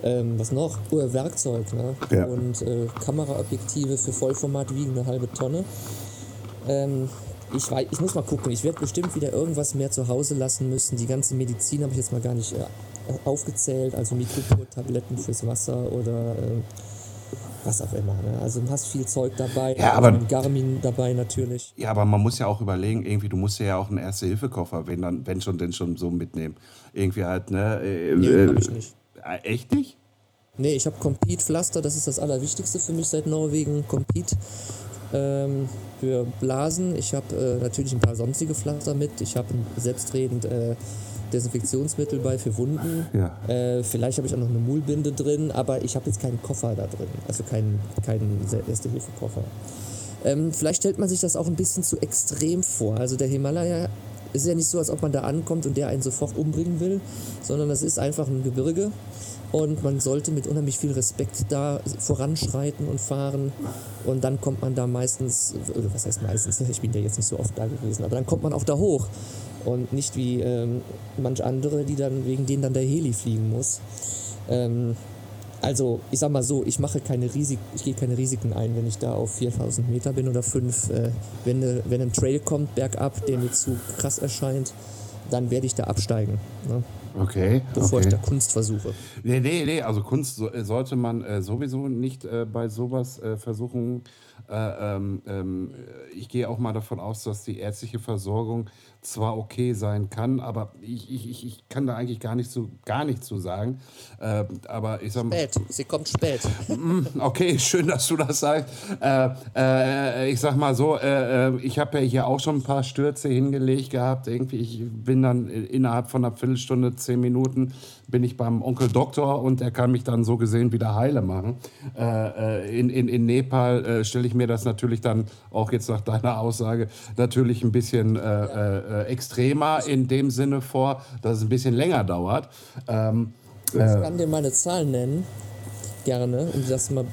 Ähm, was noch? Oh, Werkzeug, ne? Ja. Und äh, Kameraobjektive für Vollformat wiegen eine halbe Tonne. Ähm, ich, weiß, ich muss mal gucken. Ich werde bestimmt wieder irgendwas mehr zu Hause lassen müssen. Die ganze Medizin habe ich jetzt mal gar nicht äh, aufgezählt. Also Mikropur-Tabletten fürs Wasser oder äh, was auch immer. Ne? Also du hast viel Zeug dabei. Ja, aber- Garmin dabei natürlich. Ja, aber man muss ja auch überlegen, irgendwie, du musst ja auch einen Erste-Hilfe-Koffer, wenn dann, wenn schon, denn schon so mitnehmen. Irgendwie halt, ne? Äh, Nee, äh, hab ich nicht. äh, Echt nicht? Nee, ich habe Compete Pflaster, das ist das Allerwichtigste für mich seit Norwegen. Compete ähm, für Blasen. Ich habe äh, natürlich ein paar sonstige Pflaster mit. Ich habe selbstredend äh, Desinfektionsmittel bei für Wunden. Ja. Äh, vielleicht habe ich auch noch eine Mullbinde drin, aber ich habe jetzt keinen Koffer da drin. Also keinen, keinen Erste-Hilfe-Koffer. Ähm, vielleicht stellt man sich das auch ein bisschen zu extrem vor. Also der Himalaya ist ja nicht so, als ob man da ankommt und der einen sofort umbringen will, sondern das ist einfach ein Gebirge und man sollte mit unheimlich viel Respekt da voranschreiten und fahren und dann kommt man da meistens, oder was heißt meistens, ich bin ja jetzt nicht so oft da gewesen, aber dann kommt man auch da hoch und nicht wie ähm, manch andere, die dann wegen denen dann der Heli fliegen muss. Ähm, also, ich sag mal so, ich mache keine Risik ich gehe keine Risiken ein, wenn ich da auf 4000 Meter bin oder 5. Äh, wenn, ne- wenn ein Trail kommt bergab, der mir zu krass erscheint, dann werde ich da absteigen, ne? Okay. bevor okay. ich da Kunst versuche. Nee, nee, nee, also Kunst äh, sollte man äh, sowieso nicht äh, bei sowas äh, versuchen. Äh, ähm, ähm, ich gehe auch mal davon aus, dass die ärztliche Versorgung zwar okay sein kann, aber ich, ich, ich- kann da eigentlich gar nicht so gar nicht zu sagen. Äh, aber ich sag mal, Spät, sie kommt spät. Okay, <laughs> schön, dass du das sagst. Äh, äh, ich sag mal so, äh, äh, ich habe ja hier auch schon ein paar Stürze hingelegt gehabt. Irgendwie, ich bin dann innerhalb von einer Viertelstunde, zehn Minuten, bin ich beim Onkel Doktor und der kann mich dann so gesehen wieder heile machen. Äh, äh, in, in, in Nepal äh, stelle ich mir das natürlich dann auch jetzt nach deiner Aussage natürlich ein bisschen äh, äh, extremer in dem Sinne vor, dass es ein bisschen länger dauert. Ähm, Ich kann dir meine Zahlen nennen, gerne, um das mal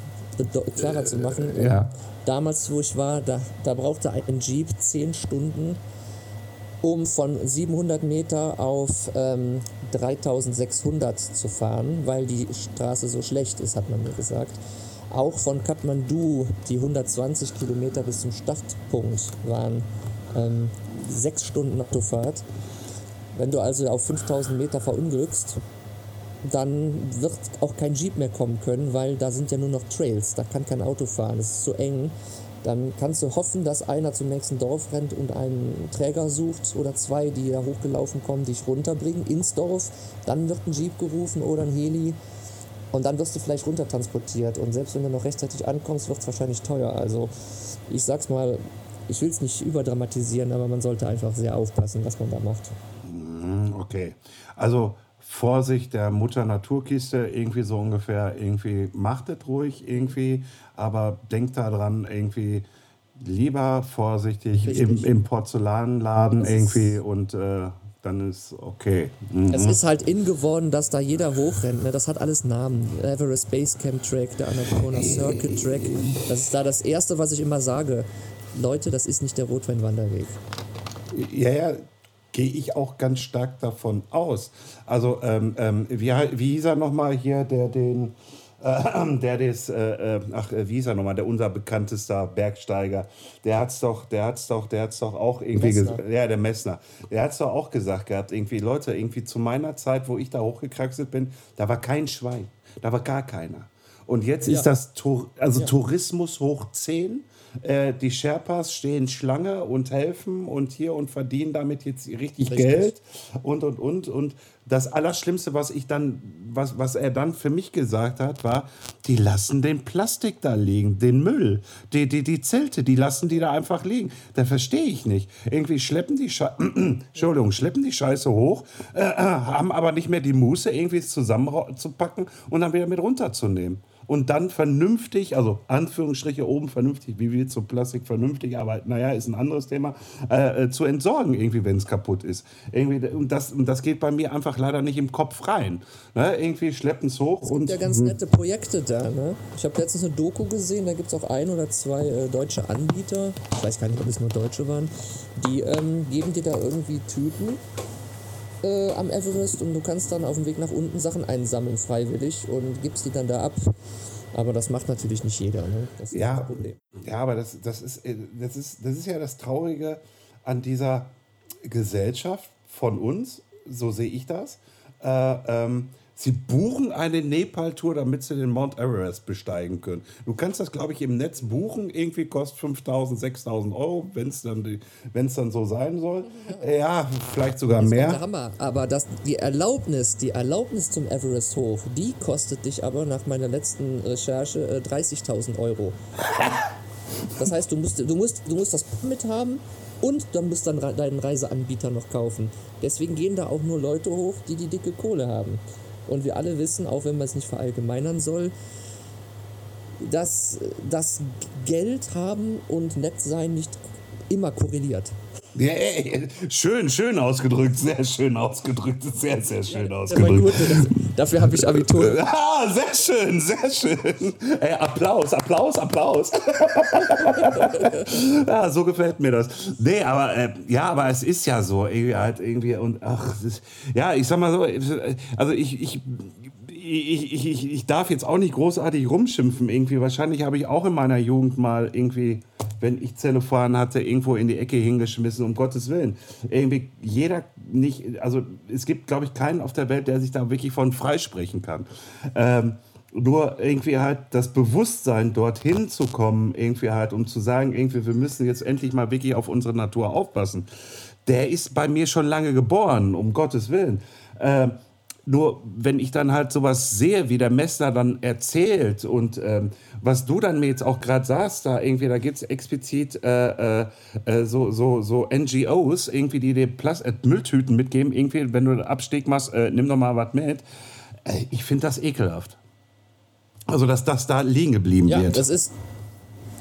klarer zu machen. Ja. Damals, wo ich war, da, da brauchte ein Jeep 10 Stunden, um von 700 Meter auf ähm, 3600 zu fahren, weil die Straße so schlecht ist, hat man mir gesagt. Auch von Kathmandu, die 120 Kilometer bis zum Startpunkt waren ähm, sechs Stunden Autofahrt. Wenn du also auf 5000 Meter verunglückst, dann wird auch kein Jeep mehr kommen können, weil da sind ja nur noch Trails. Da kann kein Auto fahren. Das ist so eng. dann kannst du hoffen, dass einer zum nächsten Dorf rennt und einen Träger sucht oder zwei, die da hochgelaufen kommen, dich runterbringen ins Dorf. Dann wird ein Jeep gerufen oder ein Heli und dann wirst du vielleicht runtertransportiert. Und selbst wenn du noch rechtzeitig ankommst, wird es wahrscheinlich teuer. Also ich sag's mal, ich will es nicht überdramatisieren, aber man sollte einfach sehr aufpassen, was man da macht. Mhm, okay. Also Vorsicht der Mutter Naturkiste, irgendwie so ungefähr, irgendwie macht es ruhig, irgendwie, aber denkt daran, irgendwie lieber vorsichtig im, im, Porzellanladen irgendwie und äh, dann ist okay. Mhm. Es ist halt in geworden, dass da jeder hochrennt. Ne? Das hat alles Namen. Everest Basecamp Track, der Annapurna Circuit Track. Das ist da das Erste, was ich immer sage. Leute, das ist nicht der Rotweinwanderweg. Ja, ja, gehe ich auch ganz stark davon aus. Also, ähm, ähm, wie, wie hieß er nochmal hier, der den, äh, <clears throat> der das, äh, äh ach, äh, wie hieß er nochmal, der unser bekanntester Bergsteiger, der hat's doch, der hat's doch, der hat's doch auch irgendwie gesagt, ja, der Messner, der hat's doch auch gesagt gehabt, irgendwie, Leute, irgendwie zu meiner Zeit, wo ich da hochgekraxelt bin, da war kein Schwein, da war gar keiner. Und jetzt ja. ist das also ja. Tourismus hoch 10 äh, die Sherpas stehen Schlange und helfen und hier und verdienen damit jetzt richtig, richtig. Geld und und und und das Allerschlimmste, was ich dann, was, was er dann für mich gesagt hat, war, die lassen den Plastik da liegen, den Müll, die, die, die Zelte, die lassen die da einfach liegen. Da verstehe ich nicht. Irgendwie schleppen die Scheiße, <clears throat> Entschuldigung, schleppen die Scheiße hoch, äh, äh, haben aber nicht mehr die Muße, irgendwie es zusammenzupacken und dann wieder mit runterzunehmen und dann vernünftig, also Anführungsstriche oben vernünftig, wie wir zum Plastik vernünftig arbeiten, naja, ist ein anderes Thema, äh, äh zu entsorgen, irgendwie, wenn es kaputt ist. Irgendwie, und, das, und das geht bei mir einfach leider nicht im Kopf rein. Ne? Irgendwie schleppen es hoch. Es gibt und, ja ganz nette Projekte da. Ne? Ich habe letztens eine Doku gesehen, da gibt es auch ein oder zwei äh, deutsche Anbieter, ich weiß gar nicht, ob es nur Deutsche waren, die ähm, geben dir da irgendwie Tüten äh, am Everest und du kannst dann auf dem Weg nach unten Sachen einsammeln freiwillig und gibst die dann da ab. Aber das macht natürlich nicht jeder. Ne? Das ist ja, das Problem. Ja, aber das, das, ist, äh, das, ist, das ist ja das Traurige an dieser Gesellschaft von uns, so sehe ich das. Äh, ähm, Sie buchen eine Nepal-Tour, damit Sie den Mount Everest besteigen können. Du kannst das, glaube ich, im Netz buchen. Irgendwie kostet 5.000, 6.000 Euro, wenn es dann, dann so sein soll. Ja, vielleicht sogar mehr. Das Hammer. Aber das, die Erlaubnis, die Erlaubnis zum Everest hoch, die kostet dich aber nach meiner letzten Recherche 30.000 äh, Euro. <laughs> Das heißt, du musst, du musst, du musst das Permit haben und dann musst dann deinen Reiseanbieter noch kaufen. Deswegen gehen da auch nur Leute hoch, die die dicke Kohle haben. Und wir alle wissen, auch wenn man es nicht verallgemeinern soll, dass das Geld haben und nett sein nicht immer korreliert. Ja, schön, schön ausgedrückt, sehr schön ausgedrückt, sehr, sehr schön ausgedrückt. Gut, dafür habe ich Abitur. <laughs> Ah, sehr schön, sehr schön. Ey, Applaus, Applaus, Applaus. ja, <laughs> so gefällt mir das. Nee, aber äh, ja, aber es ist ja so, irgendwie halt irgendwie und ach, ist, ja, ich sag mal so, also ich, ich ich, ich, ich darf jetzt auch nicht großartig rumschimpfen irgendwie. Wahrscheinlich habe ich auch in meiner Jugend mal irgendwie, wenn ich Zellophan hatte, irgendwo in die Ecke hingeschmissen, um Gottes Willen. Irgendwie jeder nicht, also es gibt, glaube ich, keinen auf der Welt, der sich da wirklich von freisprechen kann. Ähm, nur irgendwie halt das Bewusstsein, dorthin zu kommen, irgendwie halt, um zu sagen, irgendwie, wir müssen jetzt endlich mal wirklich auf unsere Natur aufpassen, der ist bei mir schon lange geboren, um Gottes Willen. Ähm, nur wenn ich dann halt sowas sehe, wie der Messner dann erzählt und ähm, was du dann mir jetzt auch gerade sagst, da irgendwie, da gibt es explizit äh, äh, äh, so, so, so NGOs, irgendwie, die dir Plast äh, Mülltüten mitgeben, irgendwie, wenn du einen Abstieg machst, äh, nimm doch mal was mit. Äh, ich finde das ekelhaft. Also, dass das da liegen geblieben ja, wird. Das ist,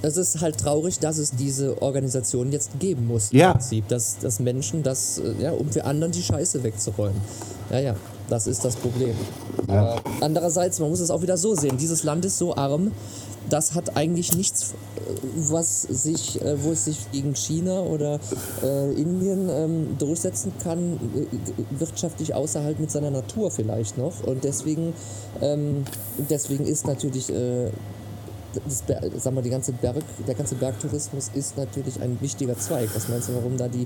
es ist halt traurig, dass es diese Organisation jetzt geben muss. Ja. Im Prinzip, dass, dass Menschen das, ja, um für anderen die Scheiße wegzuräumen. Ja, ja. Das ist das Problem. Ja. Äh, andererseits, man muss es auch wieder so sehen, dieses Land ist so arm, das hat eigentlich nichts, was sich, äh, wo es sich gegen China oder äh, Indien ähm, durchsetzen kann, äh, wirtschaftlich außerhalb mit seiner Natur vielleicht noch. Und deswegen, ähm, deswegen ist natürlich äh, das, sagen wir, die ganze Berg, der ganze Bergtourismus ist natürlich ein wichtiger Zweig. Was meinst du, warum da die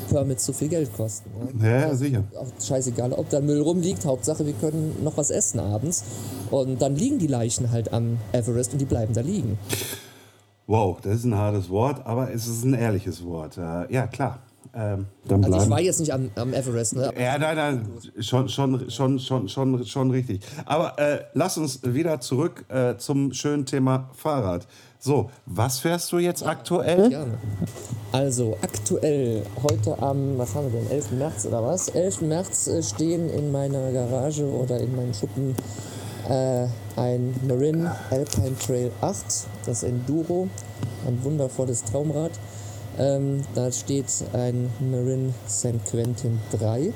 Permits so viel Geld kosten? Ja, ja, ja sicher. Auch scheißegal, ob da Müll rumliegt. Hauptsache, wir können noch was essen abends. Und dann liegen die Leichen halt am Everest und die bleiben da liegen. Wow, das ist ein hartes Wort, aber es ist ein ehrliches Wort. Äh, ja, klar. Ähm, dann also ich war jetzt nicht am, am Everest, ne? Ja, nein, nein, schon, schon, schon, schon, schon, schon richtig. Aber äh, lass uns wieder zurück äh, zum schönen Thema Fahrrad. So, was fährst du jetzt aktuell? Gerne. Also aktuell, heute am, was haben wir denn, 11. März oder was? 11. März äh, stehen in meiner Garage oder in meinem Schuppen äh, ein Marin Alpine Trail 8, das Enduro, ein wundervolles Traumrad. Ähm, da steht ein Marin St. Quentin 3. Äh,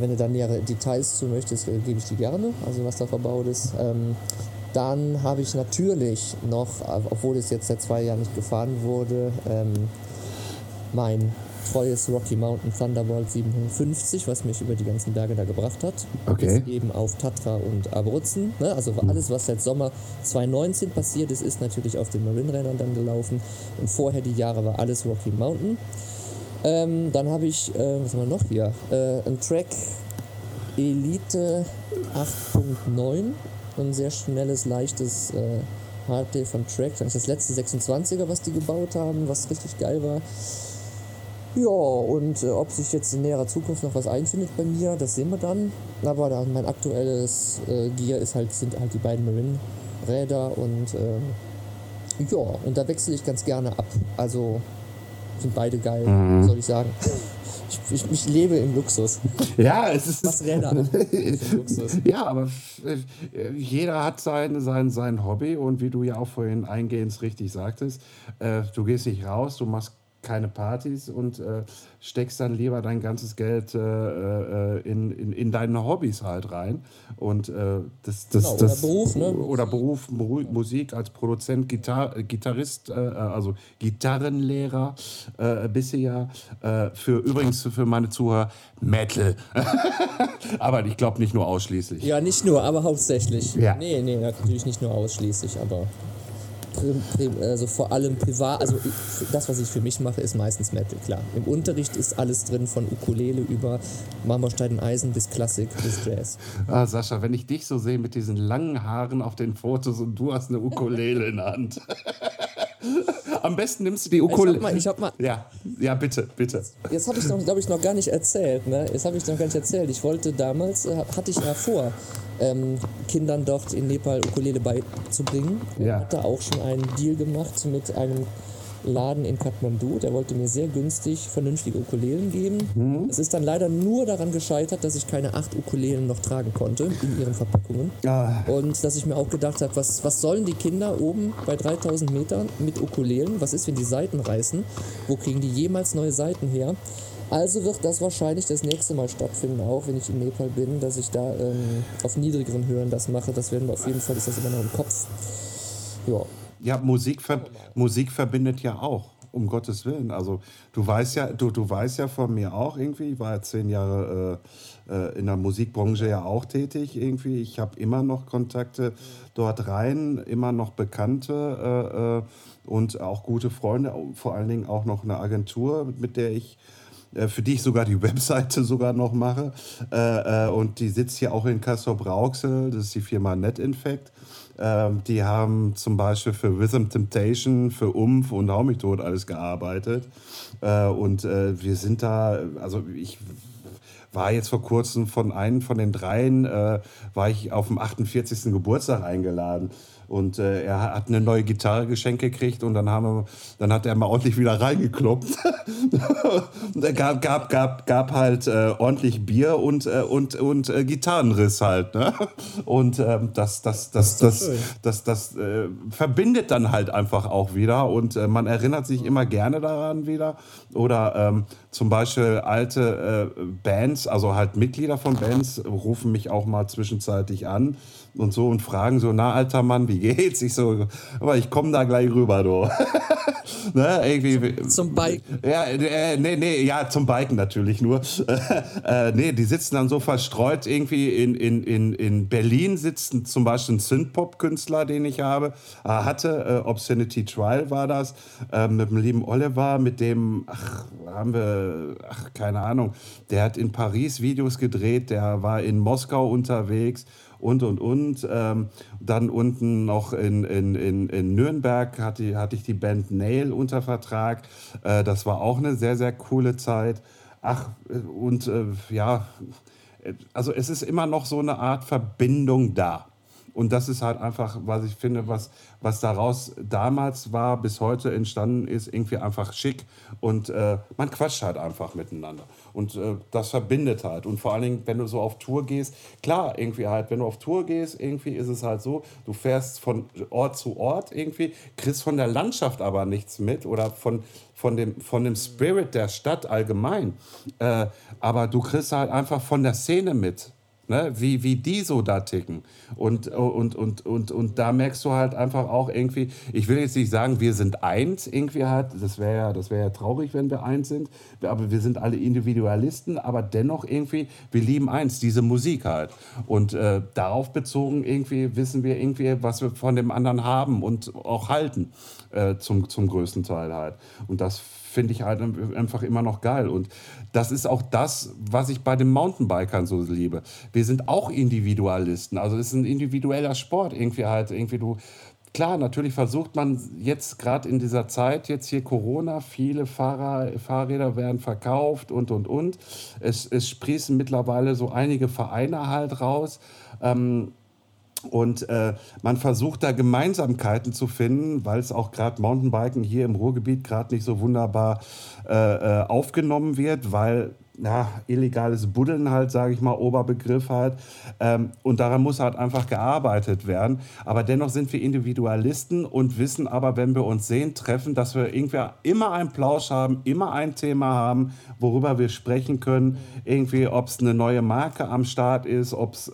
wenn du da nähere Details zu möchtest, äh, gebe ich die gerne, also was da verbaut ist. Ähm, dann habe ich natürlich noch, obwohl es jetzt seit zwei Jahren nicht gefahren wurde, ähm, mein treues Rocky Mountain Thunderbolt 750, was mich über die ganzen Berge da gebracht hat. Okay. Ist eben auf Tatra und Abruzzen. Ne? Also mhm. alles, was seit Sommer 2019 passiert ist, ist natürlich auf den Marin-Rädern dann gelaufen. Und vorher die Jahre war alles Rocky Mountain. Ähm, dann habe ich, äh, was haben wir noch hier? Äh, ein Track Elite 8.9. Ein sehr schnelles, leichtes äh, HD von Track. Das ist das letzte 26er, was die gebaut haben, was richtig geil war. Ja, und äh, ob sich jetzt in näherer Zukunft noch was einfindet bei mir, das sehen wir dann. Aber da, mein aktuelles äh, Gear ist halt, sind halt die beiden Marin-Räder und äh, ja, und da wechsle ich ganz gerne ab. Also sind beide geil, mhm. soll ich sagen. <laughs> Ich, ich, ich, lebe im Luxus. Ja, es ist. Was Räder. <laughs> ja, aber äh, jeder hat sein, sein, sein Hobby und wie du ja auch vorhin eingehend richtig sagtest, äh, du gehst nicht raus, du machst keine Partys und äh, steckst dann lieber dein ganzes Geld äh, äh, in, in, in, deine Hobbys halt rein. Und äh, das, das, genau, das, oder Beruf, ne? Oder Beruf, Musik als Produzent, Gitar Gitarrist, äh, also Gitarrenlehrer äh, bisher. Äh, für übrigens für meine Zuhörer Metal. <laughs> aber ich glaube nicht nur ausschließlich. Ja, nicht nur, aber hauptsächlich. Ja. Nee, nee, natürlich nicht nur ausschließlich, aber also vor allem privat, also das, was ich für mich mache, ist meistens Metal, klar. Im Unterricht ist alles drin, von Ukulele über Marmorstein und Eisen bis Klassik bis Jazz. Ah, Sascha, wenn ich dich so sehe mit diesen langen Haaren auf den Fotos und du hast eine Ukulele in der Hand. <laughs> <laughs> Am besten nimmst du die Ukulele. Ich hab mal, ich hab mal ja, ja, bitte, bitte. Jetzt habe ich noch, glaube ich, noch gar nicht erzählt. Ne? Jetzt habe ich noch gar nicht erzählt. Ich wollte damals, äh, hatte ich ja vor, ähm, Kindern dort in Nepal Ukulele beizubringen. Ja. Hatte auch schon einen Deal gemacht mit einem Laden in Kathmandu. Der wollte mir sehr günstig vernünftige Ukulelen geben. Mhm. Es ist dann leider nur daran gescheitert, dass ich keine acht Ukulelen noch tragen konnte in ihren Verpackungen. Ah. Und dass ich mir auch gedacht habe, was, was sollen die Kinder oben bei 3000 Metern mit Ukulelen? Was ist, wenn die Seiten reißen? Wo kriegen die jemals neue Seiten her? Also wird das wahrscheinlich das nächste Mal stattfinden, auch wenn ich in Nepal bin, dass ich da ähm, auf niedrigeren Höhen das mache. Das werden wir auf jeden Fall, ist das immer noch im Kopf. Ja. Ja, Musik, ver Musik verbindet ja auch, um Gottes Willen. Also du weißt ja, du, du weißt ja von mir auch irgendwie, ich war ja zehn Jahre äh, äh in der Musikbranche ja auch tätig irgendwie. Ich habe immer noch Kontakte dort rein, immer noch Bekannte äh, äh und auch gute Freunde, vor allen Dingen auch noch eine Agentur, mit der ich äh, für die ich sogar die <laughs> Webseite sogar noch mache. Und die sitzt hier auch in Kassel-Brauxel, das ist die Firma NetInfect. Ähm, die haben zum Beispiel für Rhythm Temptation, für Umf und Hau mich alles gearbeitet. und wir sind da, also ich war jetzt vor kurzem von einem von den dreien, war ich auf dem 48. Geburtstag eingeladen. Und äh, er hat eine neue Gitarre geschenkt gekriegt und dann, haben wir, dann hat er mal ordentlich wieder reingeklopft. <laughs> und er gab, gab, gab, gab halt äh, ordentlich Bier und, äh, und, und äh, Gitarrenriss halt. Ne? Und ähm, das, das, das, das, das, das, das äh, verbindet dann halt einfach auch wieder und äh, man erinnert sich immer gerne daran wieder. Oder ähm, zum Beispiel alte Bands, also halt Mitglieder von Bands, rufen mich auch mal zwischenzeitlich an und so und fragen so, na alter Mann, wie geht's? Ich so, aber ich komme da gleich rüber, du. <laughs> ne, irgendwie, zum, zum Biken. Ja, äh, nee, nee, ja, zum Biken natürlich nur. <laughs> äh, nee, die sitzen dann so verstreut irgendwie in, in, in, in Berlin sitzen zum Beispiel ein Synthpop-Künstler, den ich habe, äh, hatte, äh, Obscenity Trial war das, äh, mit dem lieben Oliver, mit dem, ach, haben wir, ach, keine Ahnung, der hat in Paris Videos gedreht, der war in Moskau unterwegs und und und. Ähm, dann unten noch in, in, in, in Nürnberg hatte, hatte ich die Band Nail unter Vertrag. Äh, das war auch eine sehr, sehr coole Zeit. Ach, äh, und äh, ja, also es ist immer noch so eine Art Verbindung da. Und das ist halt einfach, was ich finde, was, was daraus damals war, bis heute entstanden ist, irgendwie einfach schick. Und äh, man quatscht halt einfach miteinander. Und äh, das verbindet halt. Und vor allen Dingen, wenn du so auf Tour gehst, klar, irgendwie halt, wenn du auf Tour gehst, irgendwie ist es halt so, du fährst von Ort zu Ort irgendwie, kriegst von der Landschaft aber nichts mit oder von, von, dem, von dem Spirit der Stadt allgemein. Äh, aber du kriegst halt einfach von der Szene mit ne? wie, wie die so da ticken. Und, und, und, und, und da merkst du halt einfach auch irgendwie, ich will jetzt nicht sagen, wir sind eins irgendwie halt, das wäre ja, wär ja traurig, wenn wir eins sind, aber wir sind alle Individualisten, aber dennoch irgendwie, wir lieben eins, diese Musik halt. Und äh, darauf bezogen irgendwie wissen wir irgendwie, was wir von dem anderen haben und auch halten, äh, zum, zum größten Teil halt. Und das finde ich halt einfach immer noch geil. Und das ist auch das, was ich bei den Mountainbikern so liebe. Wir sind auch Individualisten. Also es ist ein individueller Sport. Irgendwie halt, irgendwie du. Klar, natürlich versucht man jetzt gerade in dieser Zeit, jetzt hier Corona, viele Fahrer, Fahrräder werden verkauft und, und, und. Es, es sprießen mittlerweile so einige Vereine halt raus. Ähm, und äh, man versucht da Gemeinsamkeiten zu finden, weil es auch gerade Mountainbiken hier im Ruhrgebiet gerade nicht so wunderbar äh, äh, aufgenommen wird, weil ja, illegales Buddeln halt, sage ich mal, Oberbegriff halt. Ähm, und daran muss halt einfach gearbeitet werden. Aber dennoch sind wir Individualisten und wissen aber, wenn wir uns sehen, treffen, dass wir irgendwie immer einen Plausch haben, immer ein Thema haben, worüber wir sprechen können. Irgendwie, ob es eine neue Marke am Start ist, ob es...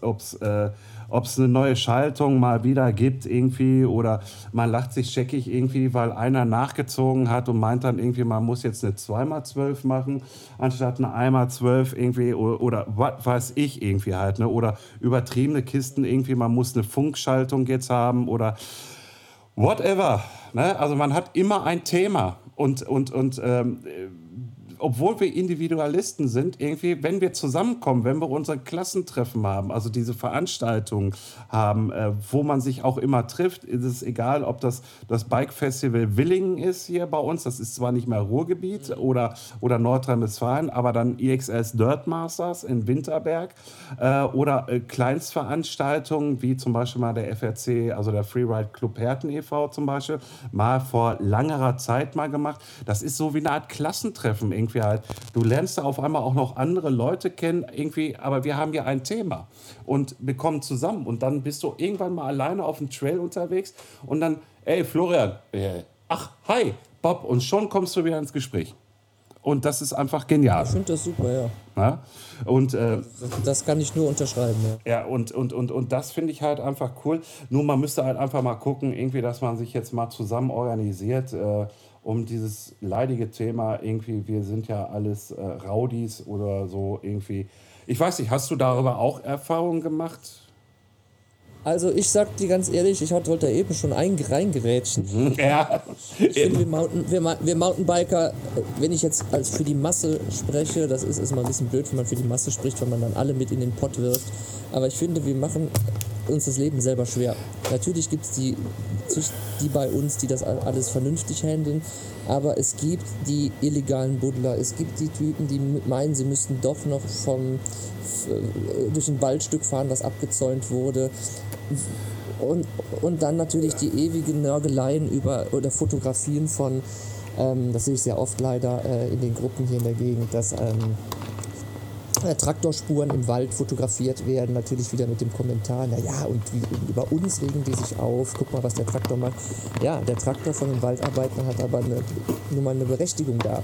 ob es eine neue Schaltung mal wieder gibt irgendwie oder man lacht sich checkig irgendwie, weil einer nachgezogen hat und meint dann irgendwie, man muss jetzt eine 2x12 machen, anstatt eine 1x12 irgendwie oder, oder was weiß ich irgendwie halt, ne? oder übertriebene Kisten irgendwie, man muss eine Funkschaltung jetzt haben oder whatever. Ne? Also man hat immer ein Thema und, und, und ähm, obwohl wir Individualisten sind, irgendwie, wenn wir zusammenkommen, wenn wir unsere Klassentreffen haben, also diese Veranstaltungen haben, äh, wo man sich auch immer trifft, ist es egal, ob das das Bike Festival Willingen ist hier bei uns, das ist zwar nicht mehr Ruhrgebiet oder, oder Nordrhein-Westfalen, aber dann IXS Dirt Masters in Winterberg äh, oder äh, Kleinstveranstaltungen wie zum Beispiel mal der FRC, also der Freeride Club Herten e.V. zum Beispiel, mal vor langerer Zeit mal gemacht. Das ist so wie eine Art Klassentreffen irgendwie irgendwie halt. Du lernst da auf einmal auch noch andere Leute kennen, irgendwie, aber wir haben ja ein Thema und wir kommen zusammen und dann bist du irgendwann mal alleine auf dem Trail unterwegs und dann, ey Florian, äh, ach, hi, Bob, und schon kommst du wieder ins Gespräch. Und das ist einfach genial. Ich finde das super, ja. ja? Und, äh, das kann ich nur unterschreiben, ja. Ja, und, und, und, und das finde ich halt einfach cool. Nur man müsste halt einfach mal gucken, irgendwie, dass man sich jetzt mal zusammen organisiert. Äh, um dieses leidige Thema irgendwie, wir sind ja alles äh, Raudis oder so irgendwie. Ich weiß nicht, hast du darüber auch Erfahrungen gemacht? Also ich sag dir ganz ehrlich, ich wollte da eben schon reingerätschen. Mhm. <laughs> Ja. Ich finde, wir, Mountain, wir, wir, Mountainbiker, wenn ich jetzt als für die Masse spreche, das ist immer ein bisschen blöd, wenn man für die Masse spricht, wenn man dann alle mit in den Pott wirft. Aber ich finde, wir machen uns das Leben selber schwer. Natürlich gibt es die, die bei uns, die das alles vernünftig handeln, aber es gibt die illegalen Buddler, es gibt die Typen, die meinen, sie müssten doch noch vom, durch ein Waldstück fahren, das abgezäunt wurde. Und, und dann natürlich die ewigen Nörgeleien über oder Fotografien von, ähm, das sehe ich sehr oft leider äh, in den Gruppen hier in der Gegend, dass ähm, äh, Traktorspuren im Wald fotografiert werden, natürlich wieder mit dem Kommentar, naja, und wie, über uns regen die sich auf, guck mal, was der Traktor macht. Ja, der Traktor von den Waldarbeitern hat aber eine, nur mal eine Berechtigung da.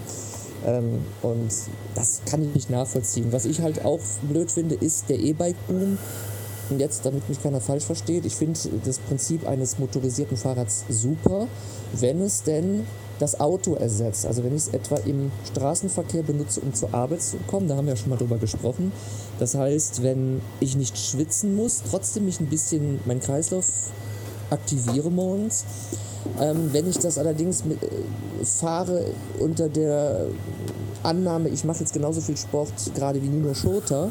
Ähm, und das kann ich nicht nachvollziehen. Was ich halt auch blöd finde, ist der E-Bike-Boom. Und jetzt, damit mich keiner falsch versteht, ich finde das Prinzip eines motorisierten Fahrrads super, wenn es denn das Auto ersetzt. Also wenn ich es etwa im Straßenverkehr benutze, um zur Arbeit zu kommen, da haben wir ja schon mal drüber gesprochen. Das heißt, wenn ich nicht schwitzen muss, trotzdem mich ein bisschen mein Kreislauf aktiviere morgens. Ähm, wenn ich das allerdings mit, äh, fahre unter der Annahme, ich mache jetzt genauso viel Sport gerade wie Nino Schurter,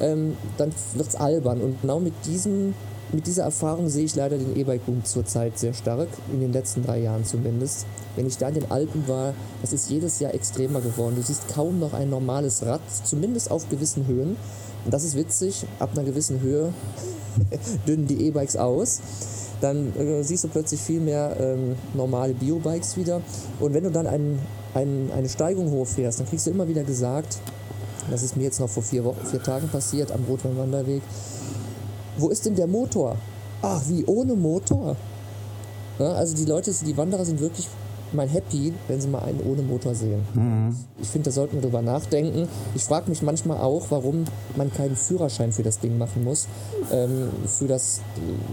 ähm, dann wird es albern. Und genau mit diesem mit dieser Erfahrung sehe ich leider den E-Bike-Boom zurzeit sehr stark, in den letzten drei Jahren zumindest. Wenn ich da in den Alpen war, das ist jedes Jahr extremer geworden. Du siehst kaum noch ein normales Rad, zumindest auf gewissen Höhen. Und das ist witzig, ab einer gewissen Höhe <laughs> dünnen die E-Bikes aus. Dann äh, siehst du plötzlich viel mehr ähm, normale Bio-Bikes wieder. Und wenn du dann ein, ein, eine Steigung hochfährst, dann kriegst du immer wieder gesagt, das ist mir jetzt noch vor vier, Wochen, vier Tagen passiert am Rotweinwanderweg, wo ist denn der Motor? Ach, wie ohne Motor? Ja, also die Leute, die Wanderer sind wirklich mal happy, wenn sie mal einen ohne Motor sehen. Mhm. Ich finde, da sollten wir drüber nachdenken. Ich frage mich manchmal auch, warum man keinen Führerschein für das Ding machen muss. Ähm, für das,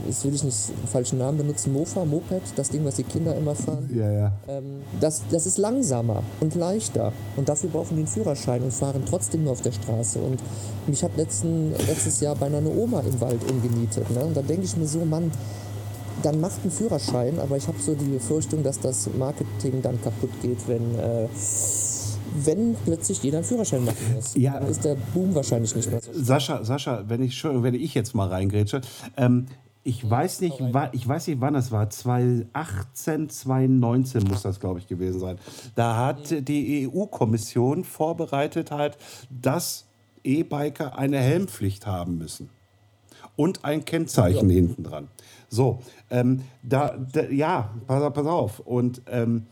jetzt will ich nicht den falschen Namen benutzen, Mofa, Moped, das Ding, was die Kinder immer fahren. Ja, ja. Ähm, das, das ist langsamer und leichter. Und dafür brauchen die einen Führerschein und fahren trotzdem nur auf der Straße. Und mich hat letzten, letztes Jahr beinahe eine Oma im Wald umgenietet. Ne? Und da denke ich mir so, Mann, dann macht einen Führerschein, aber ich habe so die Befürchtung, dass das Marketing dann kaputt geht, wenn, äh, wenn plötzlich jeder einen Führerschein machen muss. Ja, dann ist der Boom wahrscheinlich nicht mehr so. Sascha, Sascha wenn, ich, wenn ich jetzt mal reingrätsche, ähm, ich weiß, nicht, ich weiß nicht, wann das war. 2018, 2019 muss das, glaube ich, gewesen sein. Da hat die EU-Kommission vorbereitet, halt, dass E-Biker eine Helmpflicht haben müssen. Und ein Kennzeichen ja. hinten dran. So, ähm, da, da, ja, pass, pass auf. Und ähm,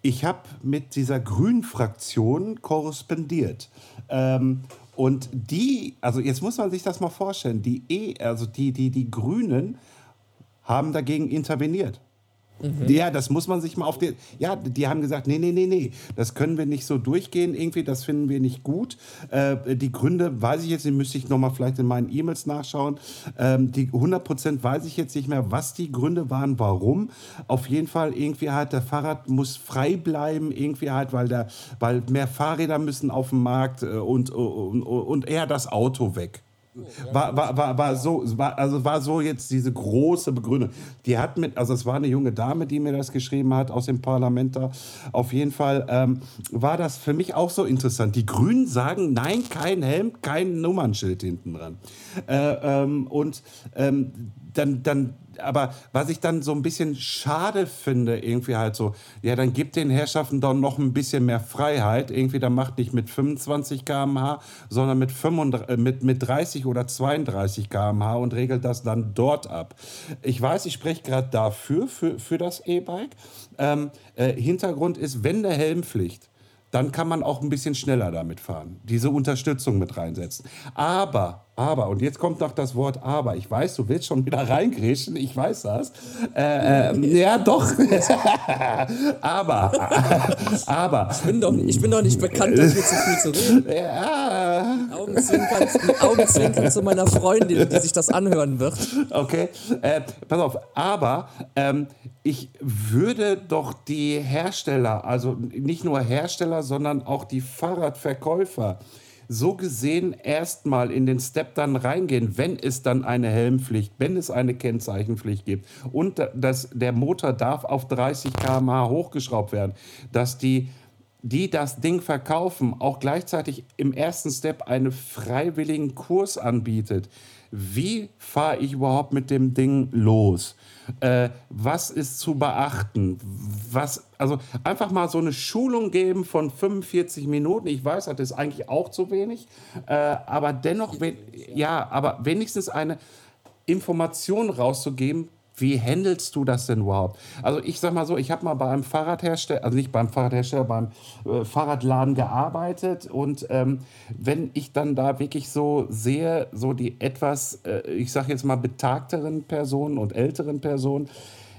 ich habe mit dieser Grünen-Fraktion korrespondiert. Ähm, und die, also jetzt muss man sich das mal vorstellen, die E, also die, die, die Grünen haben dagegen interveniert. Mhm. Ja, das muss man sich mal auf den. Ja, die haben gesagt, nee, nee, nee, nee, das können wir nicht so durchgehen irgendwie, das finden wir nicht gut. Äh, die Gründe weiß ich jetzt, die müsste ich nochmal vielleicht in meinen E-Mails nachschauen. Ähm, die 100 Prozent weiß ich jetzt nicht mehr, was die Gründe waren, warum. Auf jeden Fall irgendwie halt, der Fahrrad muss frei bleiben, irgendwie halt, weil, der, weil mehr Fahrräder müssen auf dem Markt äh, und, und, und eher das Auto weg. War, war, war, war, so, war, also war so jetzt diese große Begründung. Die hat mit, also es war eine junge Dame, die mir das geschrieben hat aus dem Parlament da. Auf jeden Fall ähm, war das für mich auch so interessant. Die Grünen sagen, nein, kein Helm, kein Nummernschild hinten dran. Äh, ähm, und ähm, dann, dann aber was ich dann so ein bisschen schade finde, irgendwie halt so, ja, dann gibt den Herrschaften doch noch ein bisschen mehr Freiheit. Irgendwie, dann macht nicht mit 25 km/h, sondern mit, 35, äh, mit, mit 30 oder 32 km/h und regelt das dann dort ab. Ich weiß, ich spreche gerade dafür, für, für das E-Bike. Ähm, äh, Hintergrund ist, wenn der Helmpflicht dann kann man auch ein bisschen schneller damit fahren. Diese Unterstützung mit reinsetzen. Aber, aber, und jetzt kommt noch das Wort aber. Ich weiß, du willst schon wieder reingrätschen, ich weiß das. Äh, äh, ja, doch. <laughs> aber, <laughs> aber. Ich bin, doch, ich bin doch nicht bekannt, dafür zu viel zu reden. Ja. Augenzwinkern, Augenzwinkern zu meiner Freundin, die sich das anhören wird. Okay, äh, pass auf. Aber ähm, ich würde doch die Hersteller, also nicht nur Hersteller, sondern auch die Fahrradverkäufer, so gesehen erstmal in den Step dann reingehen, wenn es dann eine Helmpflicht, wenn es eine Kennzeichenpflicht gibt und dass der Motor darf auf 30 km/h hochgeschraubt werden, dass die die das Ding verkaufen, auch gleichzeitig im ersten Step einen freiwilligen Kurs anbietet. Wie fahre ich überhaupt mit dem Ding los? Äh, was ist zu beachten? Was, also einfach mal so eine Schulung geben von 45 Minuten. Ich weiß, das ist eigentlich auch zu wenig, äh, aber dennoch, ja, aber wenigstens eine Information rauszugeben, wie handelst du das denn überhaupt? Also ich sag mal so, ich habe mal bei einem Fahrradhersteller, also nicht beim Fahrradhersteller, beim äh, Fahrradladen gearbeitet und ähm, wenn ich dann da wirklich so sehe, so die etwas, äh, ich sag jetzt mal betagteren Personen und älteren Personen,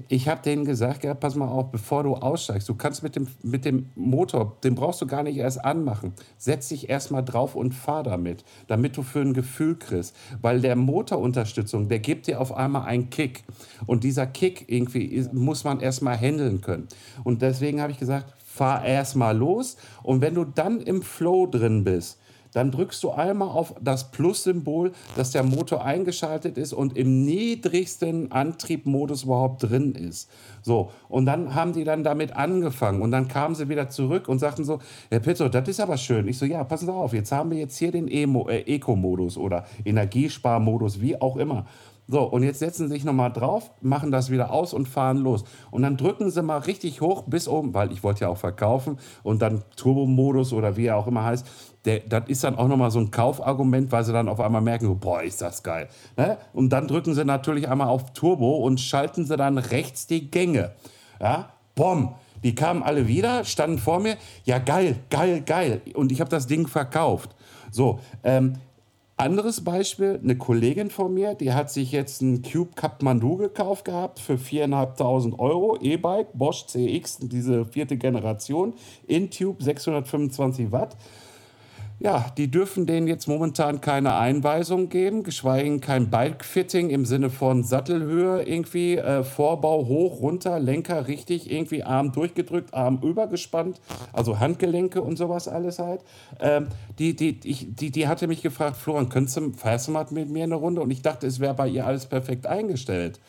ich habe denen gesagt, ja, pass mal auf, bevor du aussteigst, du kannst mit dem, mit dem Motor, den brauchst du gar nicht erst anmachen. Setz dich erst mal drauf und fahr damit, damit du für ein Gefühl kriegst. Weil der Motorunterstützung, der gibt dir auf einmal einen Kick. Und dieser Kick irgendwie muss man erst mal handeln können. Und deswegen habe ich gesagt, fahr erst mal los. Und wenn du dann im Flow drin bist, dann drückst du einmal auf das Plus-Symbol, dass der Motor eingeschaltet ist und im niedrigsten Antriebmodus überhaupt drin ist. So, und dann haben die dann damit angefangen und dann kamen sie wieder zurück und sagten so, Herr Petzo, das ist aber schön. Ich so, ja, passen Sie auf, jetzt haben wir jetzt hier den äh, Eco-Modus oder Energiesparmodus, wie auch immer. So, und jetzt setzen sie sich nochmal drauf, machen das wieder aus und fahren los. Und dann drücken sie mal richtig hoch bis oben, weil ich wollte ja auch verkaufen und dann Turbo-Modus oder wie er auch immer heißt. Der, das ist dann auch nochmal so ein Kaufargument, weil sie dann auf einmal merken, boah, ist das geil. Ne? Und dann drücken sie natürlich einmal auf Turbo und schalten sie dann rechts die Gänge. Ja, Bom. Die kamen alle wieder, standen vor mir. Ja, geil, geil, geil. Und ich habe das Ding verkauft. So, ähm, anderes Beispiel, eine Kollegin von mir, die hat sich jetzt einen Cube Kathmandu gekauft gehabt für 4.500 Euro, E-Bike, Bosch CX, diese vierte Generation, Intube 625 Watt. Ja, die dürfen denen jetzt momentan keine Einweisung geben, geschweige kein Bike-Fitting im Sinne von Sattelhöhe irgendwie, äh, Vorbau hoch, runter, Lenker richtig, irgendwie Arm durchgedrückt, Arm übergespannt, also Handgelenke und sowas alles halt. Ähm, die, die, ich, die, die hatte mich gefragt, Florian, könntest du, fährst du mal mit mir eine Runde? Und ich dachte, es wäre bei ihr alles perfekt eingestellt.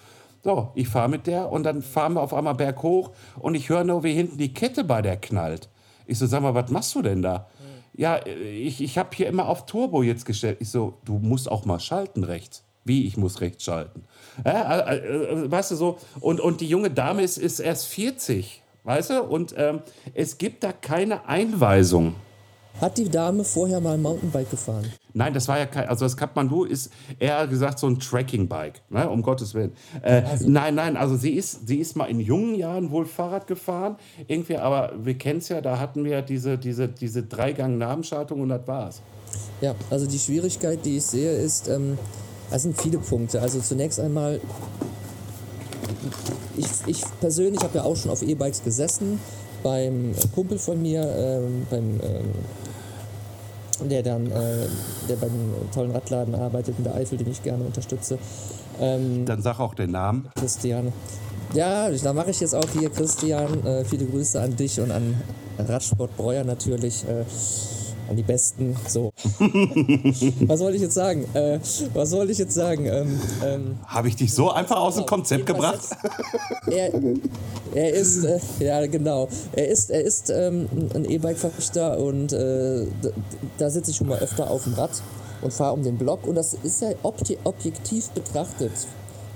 So, ich fahre mit der und dann fahren wir auf einmal berghoch und ich höre nur, wie hinten die Kette bei der knallt. Ich so, sag mal, was machst du denn da? Ja, ich, ich habe hier immer auf Turbo jetzt gestellt. Ich so, du musst auch mal schalten rechts. Wie, ich muss rechts schalten? Ja, äh, äh, weißt du so, und, und die junge Dame ist, ist erst 40, weißt du, und ähm, es gibt da keine Einweisung. Hat die Dame vorher mal Mountainbike gefahren? Nein, das war ja kein, also das Kathmandu ist eher gesagt so ein Tracking-Bike, ne, um Gottes Willen. Äh, also. Nein, nein, also sie ist, sie ist mal in jungen Jahren wohl Fahrrad gefahren, irgendwie, aber wir kennen es ja, da hatten wir diese, diese, diese Dreigang-Nabenschaltung und das war's. Ja, also die Schwierigkeit, die ich sehe, ist, ähm, es sind viele Punkte. Also zunächst einmal, ich, ich persönlich habe ja auch schon auf E-Bikes gesessen, beim Kumpel von mir, ähm, beim ähm, der dann, äh, der beim tollen Radladen arbeitet in der Eifel, den ich gerne unterstütze. Ähm, dann sag auch den Namen. Christian. Ja, da mache ich jetzt auch hier, Christian. Äh, viele Grüße an dich und an Radsport Breuer natürlich. Äh, an die Besten. So. <laughs> was soll ich jetzt sagen? Äh, was soll ich jetzt sagen? Ähm, ähm, Habe ich dich so einfach aus dem Konzept gebracht? er, <laughs> er, ist, äh, ja genau, er ist, er ist ähm, ein E-Bike-Verrichter und äh, da sitze ich schon mal öfter auf dem Rad und fahre um den Block und das ist ja objektiv betrachtet,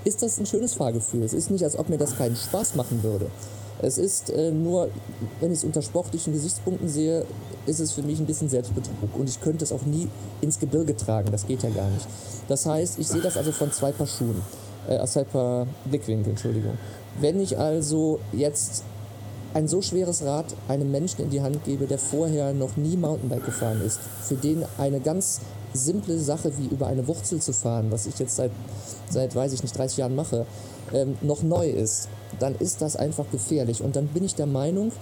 ist das ein schönes Fahrgefühl. Es ist nicht, als ob mir das keinen Spaß machen würde. Es ist äh, nur, wenn ich es unter sportlichen Gesichtspunkten sehe, ist es für mich ein bisschen Selbstbetrug. Und ich könnte es auch nie ins Gebirge tragen. Das geht ja gar nicht. Das heißt, ich sehe das also von zwei Paar Schuhen. Äh, aus zwei Paar Blickwinkeln, Entschuldigung. Wenn ich also jetzt ein so schweres Rad einem Menschen in die Hand gebe, der vorher noch nie Mountainbike gefahren ist, für den eine ganz simple Sache wie über eine Wurzel zu fahren, was ich jetzt seit, seit weiß ich nicht, 30 Jahren mache, ähm, noch neu ist, dann ist das einfach gefährlich. Und dann bin ich der Meinung,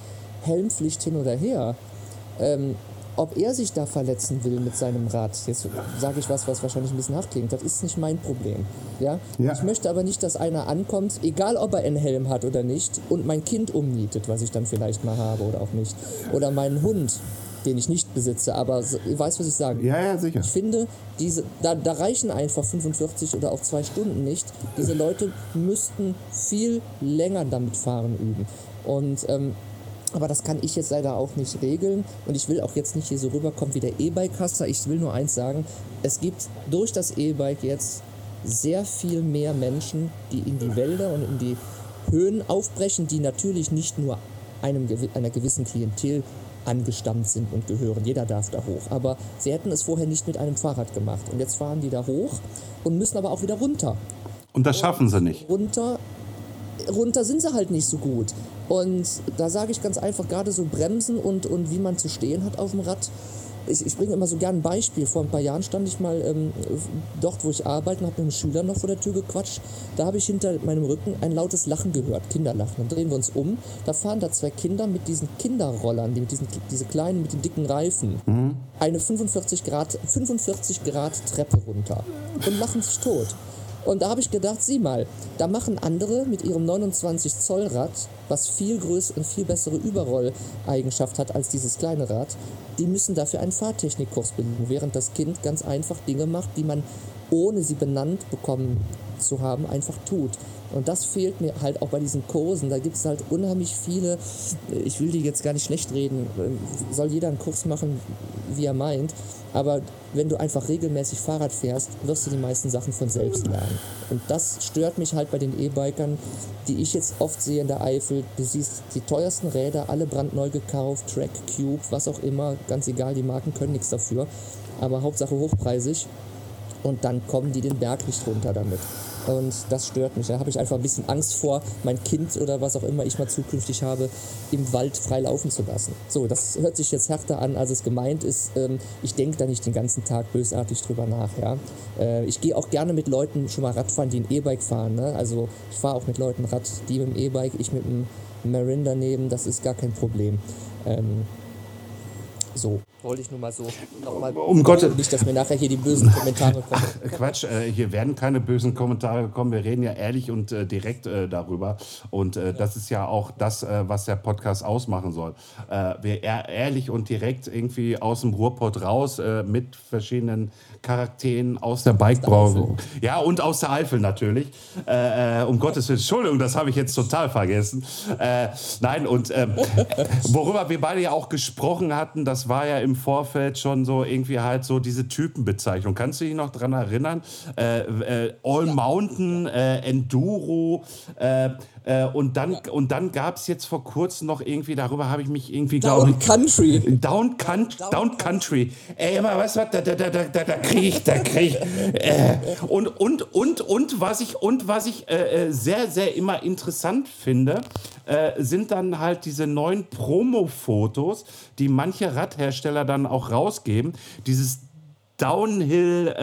Helmpflicht hin oder her, ähm, ob er sich da verletzen will mit seinem Rad, jetzt sage ich was, was wahrscheinlich ein bisschen hart klingt, das ist nicht mein Problem. Ja? ja? Ich möchte aber nicht, dass einer ankommt, egal ob er einen Helm hat oder nicht, und mein Kind umnietet, was ich dann vielleicht mal habe oder auch nicht. Oder meinen Hund, den ich nicht besitze, aber ihr weißt, was ich sage. Ja, ja, sicher. Ich finde, diese, da, da reichen einfach 45 oder auch zwei Stunden nicht. Diese Leute müssten viel länger damit fahren üben. Und ähm, aber das kann ich jetzt leider auch nicht regeln und ich will auch jetzt nicht hier so rüberkommen wie der E-Bike-Caster. Ich will nur eins sagen, es gibt durch das E-Bike jetzt sehr viel mehr Menschen, die in die Wälder und in die Höhen aufbrechen, die natürlich nicht nur einem, einer gewissen Klientel angestammt sind und gehören. Jeder darf da hoch. Aber sie hätten es vorher nicht mit einem Fahrrad gemacht. Und jetzt fahren die da hoch und müssen aber auch wieder runter. Und das schaffen sie nicht. Runter, runter sind sie halt nicht so gut. Und da sage ich ganz einfach, gerade so Bremsen und, und wie man zu stehen hat auf dem Rad. Ich, ich bringe immer so gerne ein Beispiel. Vor ein paar Jahren stand ich mal ähm, dort, wo ich arbeite, und habe mit einem Schüler noch vor der Tür gequatscht. Da habe ich hinter meinem Rücken ein lautes Lachen gehört, Kinderlachen. Dann drehen wir uns um. Da fahren da zwei Kinder mit diesen Kinderrollern, die mit diesen diese kleinen, mit den dicken Reifen, mhm. eine 45 Grad, 45 Grad Treppe runter und lachen sich tot. Und da habe ich gedacht, sieh mal, da machen andere mit ihrem 29 Zoll Rad, was viel größere und viel bessere Überrolleigenschaft hat als dieses kleine Rad, die müssen dafür einen Fahrtechnikkurs bilden, während das Kind ganz einfach Dinge macht, die man ohne sie benannt bekommen zu haben, einfach tut. Und das fehlt mir halt auch bei diesen Kursen. Da gibt es halt unheimlich viele, ich will die jetzt gar nicht schlecht reden, soll jeder einen Kurs machen, wie er meint. Aber wenn du einfach regelmäßig Fahrrad fährst, wirst du die meisten Sachen von selbst lernen. Und das stört mich halt bei den E-Bikern, die ich jetzt oft sehe in der Eifel. Du siehst die teuersten Räder, alle brandneu gekauft, Track, Cube, was auch immer, ganz egal, die Marken können nichts dafür. Aber Hauptsache hochpreisig. Und dann kommen die den Berg nicht runter damit. Und das stört mich. Da habe ich einfach ein bisschen Angst vor, mein Kind oder was auch immer ich mal zukünftig habe, im Wald frei laufen zu lassen. So, das hört sich jetzt härter an, als es gemeint ist. Ähm, ich denke da nicht den ganzen Tag bösartig drüber nach. Ja? Äh, ich gehe auch gerne mit Leuten schon mal Radfahren, die ein E-Bike fahren. Ne? Also ich fahre auch mit Leuten Rad, die mit dem E-Bike, ich mit dem Marin daneben, das ist gar kein Problem. Ähm, so, wollte ich nur mal so nochmal. Um Gottes Nicht, dass mir nachher hier die bösen Kommentare kommen. Ach, Quatsch, äh, hier werden keine bösen Kommentare kommen. Wir reden ja ehrlich und äh, direkt äh, darüber. Und äh, das ist ja auch das, äh, was der Podcast ausmachen soll. Äh, wir ehr ehrlich und direkt irgendwie aus dem Ruhrpott raus mit verschiedenen Charakteren aus der Bikebranche. Ja, und aus der Eifel natürlich. um Gottes Willen, Entschuldigung, das habe ich jetzt total vergessen. nein, und ähm, <laughs> worüber wir beide ja auch gesprochen hatten, das war ja im Vorfeld schon so irgendwie halt so diese Typenbezeichnung. Kannst du dich noch dran erinnern? Äh, äh, All. Mountain, äh, Enduro äh, und dann, ja. und dann gab es jetzt vor kurzem noch irgendwie, darüber habe ich mich irgendwie, glaube ich. Country. Down, Down, Down Country. Ey, immer, weißt du was, da, da, da, da, da kriege ich, da kriege ich. Äh, und, und, und, und, was ich, und was ich äh, äh sehr, sehr immer interessant finde, äh, sind dann halt diese neuen Promo-Fotos, die manche Radhersteller dann auch rausgeben. Dieses Downhill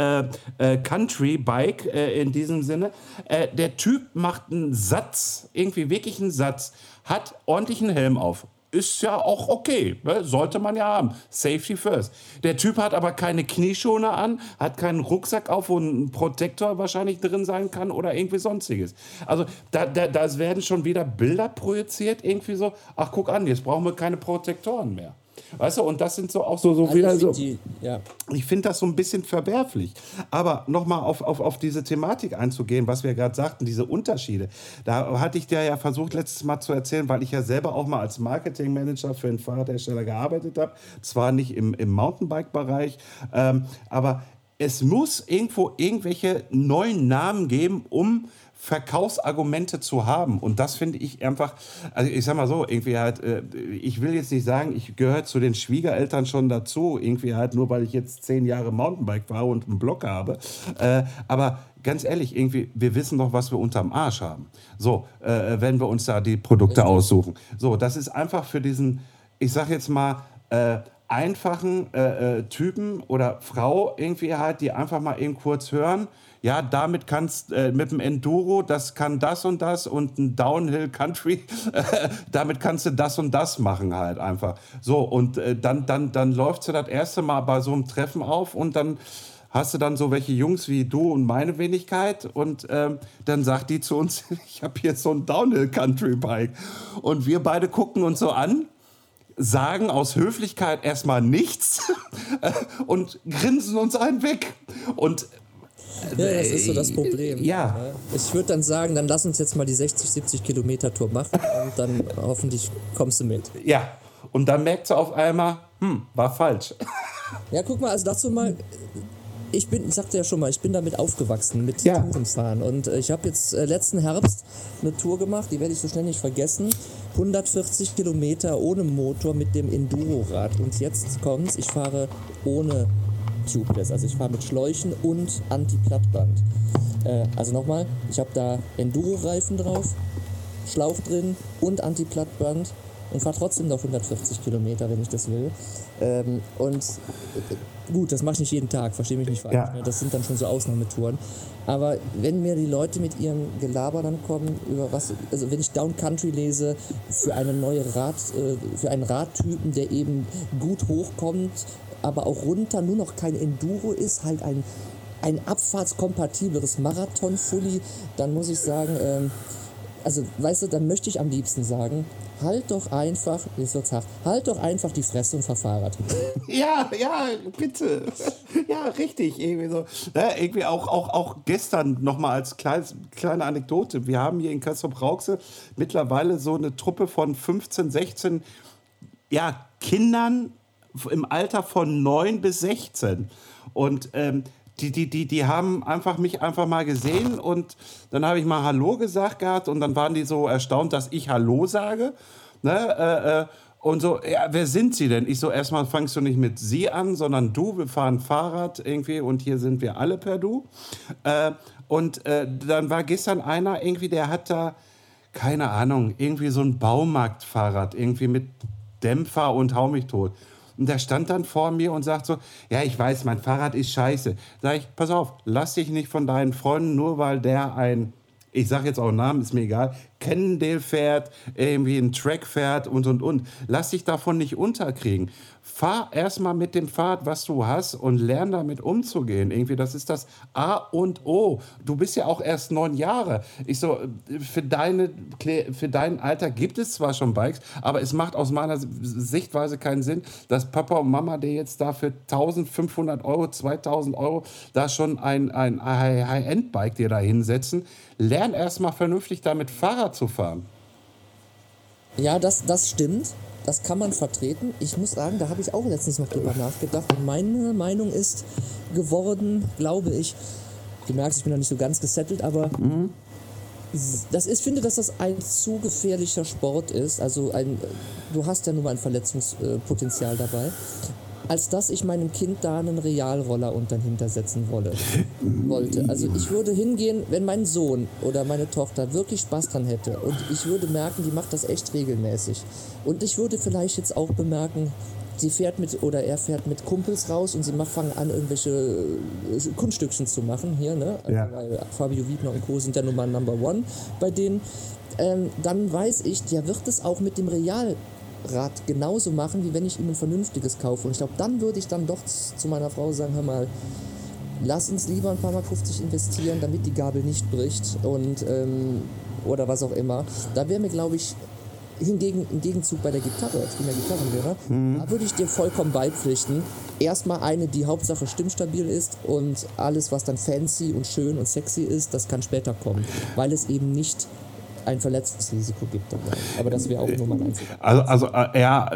äh, äh, Country Bike äh, in diesem Sinne. Äh, der Typ macht einen Satz, irgendwie wirklich einen Satz, hat ordentlichen Helm auf. Ist ja auch okay, ne? sollte man ja haben. Safety first. Der Typ hat aber keine Knieschoner an, hat keinen Rucksack auf, wo ein Protektor wahrscheinlich drin sein kann oder irgendwie sonstiges. Also da, da, da werden schon wieder Bilder projiziert, irgendwie so, ach guck an, jetzt brauchen wir keine Protektoren mehr. Weißt du, und das sind so auch so, so wieder so. Die, ja. Ich finde das so ein bisschen verwerflich. Aber nochmal auf, auf, auf diese Thematik einzugehen, was wir gerade sagten, diese Unterschiede. Da hatte ich dir ja versucht, letztes Mal zu erzählen, weil ich ja selber auch mal als Marketingmanager für einen Fahrradhersteller gearbeitet habe. Zwar nicht im, im Mountainbike-Bereich, ähm, aber es muss irgendwo irgendwelche neuen Namen geben, um Verkaufsargumente zu haben. Und das finde ich einfach, also ich sag mal so, irgendwie halt, äh, ich will jetzt nicht sagen, ich gehöre zu den Schwiegereltern schon dazu, irgendwie halt nur, weil ich jetzt zehn Jahre Mountainbike fahre und einen Block habe. Äh, aber ganz ehrlich, irgendwie, wir wissen doch, was wir unterm Arsch haben. So, äh, wenn wir uns da die Produkte aussuchen. So, das ist einfach für diesen, ich sag jetzt mal, einfachen Typen oder Frau irgendwie halt, die einfach mal eben kurz hören, ja, damit kannst äh, mit dem Enduro, das kann das und das und ein Downhill Country, äh, <laughs> damit kannst du das und das machen halt einfach. So, und äh, dann, dann, dann läuft sie das erste Mal bei so einem Treffen auf und dann hast du dann so welche Jungs wie du und meine Wenigkeit und ähm, dann sagt die zu uns, <laughs> ich habe hier so ein Downhill Country Bike und wir beide gucken uns so an sagen aus Höflichkeit erstmal nichts <laughs> und grinsen uns einen weg. Und ja, das ist so das Problem. Ja. Ich würde dann sagen, dann lass uns jetzt mal die 60, 70 Kilometer Tour machen und dann hoffentlich kommst du mit. Ja. Und dann merkst du auf einmal, hm, war falsch. <laughs> Ja, guck mal, also dazu mal, ich bin, ich sagte ja schon mal, ich bin damit aufgewachsen mit ja. Tourenfahren und äh, ich habe jetzt äh, letzten Herbst eine Tour gemacht, die werde ich so schnell nicht vergessen. 140 Kilometer ohne Motor mit dem Enduro-Rad und jetzt kommt's, ich fahre ohne tubeless. Also ich fahre mit Schläuchen und Anti-Plattband. Äh, also nochmal, ich habe da Enduro-Reifen drauf, Schlauch drin und Anti-Plattband und fahre trotzdem noch 140 Kilometer, wenn ich das will. Ähm, und äh, gut, das mache ich nicht jeden Tag, verstehe mich nicht falsch. Ja. Ne? Das sind dann schon so Ausnahmetouren. Aber wenn mir die Leute mit ihrem Gelaber dann kommen, über was, also wenn ich Down Country lese, für eine neue Rad, äh, für einen Radtypen, der eben gut hochkommt, aber auch runter nur noch kein Enduro ist, halt ein ein abfahrtskompatibleres Marathon-Fully, dann muss ich sagen, ähm, also weißt du, dann möchte ich am liebsten sagen, halt doch einfach, jetzt wird's hart, halt doch einfach die Fresse und fahr Fahrrad. <laughs> Ja, ja, bitte. Ja, richtig. Irgendwie, so. Ja, irgendwie auch, auch, auch gestern nochmal als kleines, kleine Anekdote. Wir haben hier in Kassel-Brauxel mittlerweile so eine Truppe von 15, 16 ja, Kindern im Alter von 9 bis 16. Und ähm, die, die, die, die haben einfach mich einfach mal gesehen und dann habe ich mal Hallo gesagt gehabt und dann waren die so erstaunt, dass ich Hallo sage. Ne? Äh, äh, und so, ja, wer sind Sie denn? Ich so, erstmal fangst du nicht mit Sie an, sondern du, wir fahren Fahrrad irgendwie und hier sind wir alle per Du. Äh, und äh, dann war gestern einer irgendwie, der hat da, keine Ahnung, irgendwie so ein Baumarktfahrrad, irgendwie mit Dämpfer und hau mich tot. Und der stand dann vor mir und sagt so, ja, ich weiß, mein Fahrrad ist scheiße. Sag ich, pass auf, lass dich nicht von deinen Freunden, nur weil der ein, ich sag jetzt auch Namen, ist mir egal, Cannondale fährt, irgendwie ein Track fährt und, und, und. Lass dich davon nicht unterkriegen. Fahr erstmal mit dem Fahrrad, was du hast und lern damit umzugehen. Irgendwie, das ist das A und O. Du bist ja auch erst neun Jahre. Ich so, für, deine, für dein Alter gibt es zwar schon Bikes, aber es macht aus meiner Sichtweise keinen Sinn, dass Papa und Mama dir jetzt da für 1500 Euro, 2000 Euro da schon ein, ein High-End-Bike dir da hinsetzen. Lern erstmal vernünftig damit Fahrrad zu fahren. Ja, das, das stimmt. Das kann man vertreten. Ich muss sagen, da habe ich auch letztens noch drüber nachgedacht. Und meine Meinung ist geworden, glaube ich, du merkst, ich bin noch nicht so ganz gesettelt, aber mhm. das ist, finde, dass das ein zu gefährlicher Sport ist. Also ein, du hast ja nun mal ein Verletzungspotenzial dabei als dass ich meinem Kind da einen Realroller unter hintersetzen wolle, wollte. Also ich würde hingehen, wenn mein Sohn oder meine Tochter wirklich Spaß dran hätte und ich würde merken, die macht das echt regelmäßig. Und ich würde vielleicht jetzt auch bemerken, sie fährt mit oder er fährt mit Kumpels raus und sie fangen an, irgendwelche äh, Kunststückchen zu machen hier, ne? Also, ja. Weil Fabio Wiedner und Co. sind ja nun mal Number One bei denen. Ähm, dann weiß ich, der wird es auch mit dem Real Rad genauso machen, wie wenn ich ihm ein vernünftiges kaufe. Und ich glaube, dann würde ich dann doch zu meiner Frau sagen, hör mal, lass uns lieber ein paar Mal 50 investieren, damit die Gabel nicht bricht und ähm, oder was auch immer. Da wäre mir, glaube ich, hingegen im Gegenzug bei der Gitarre, ich bin ja Gitarrenlehrer, mhm. da würde ich dir vollkommen beipflichten. Erstmal eine, die Hauptsache stimmstabil ist und alles, was dann fancy und schön und sexy ist, das kann später kommen, weil es eben nicht ein Verletzungsrisiko gibt dabei. Aber das wäre auch nur mein einziger. Also, also äh, ja,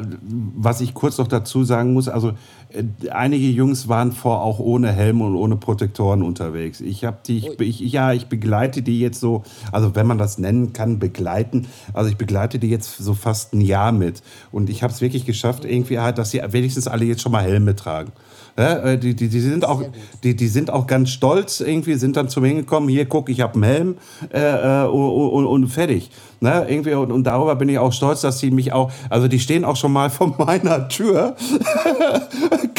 was ich kurz noch dazu sagen muss, also äh, einige Jungs waren vor auch ohne Helm und ohne Protektoren unterwegs. Ich habe die, ich, ich, ja, ich begleite die jetzt so, also wenn man das nennen kann, begleiten. Also ich begleite die jetzt so fast ein Jahr mit. Und ich habe es wirklich geschafft, irgendwie halt, dass sie wenigstens alle jetzt schon mal Helme tragen. Äh, die, die, die, sind auch, die, die sind auch ganz stolz irgendwie, sind dann zu mir hingekommen, hier guck, ich habe einen Helm äh, und, und, und fertig. Ne, irgendwie, und, und, darüber bin ich auch stolz, dass sie mich auch, also die stehen auch schon mal vor <laughs> meiner Tür,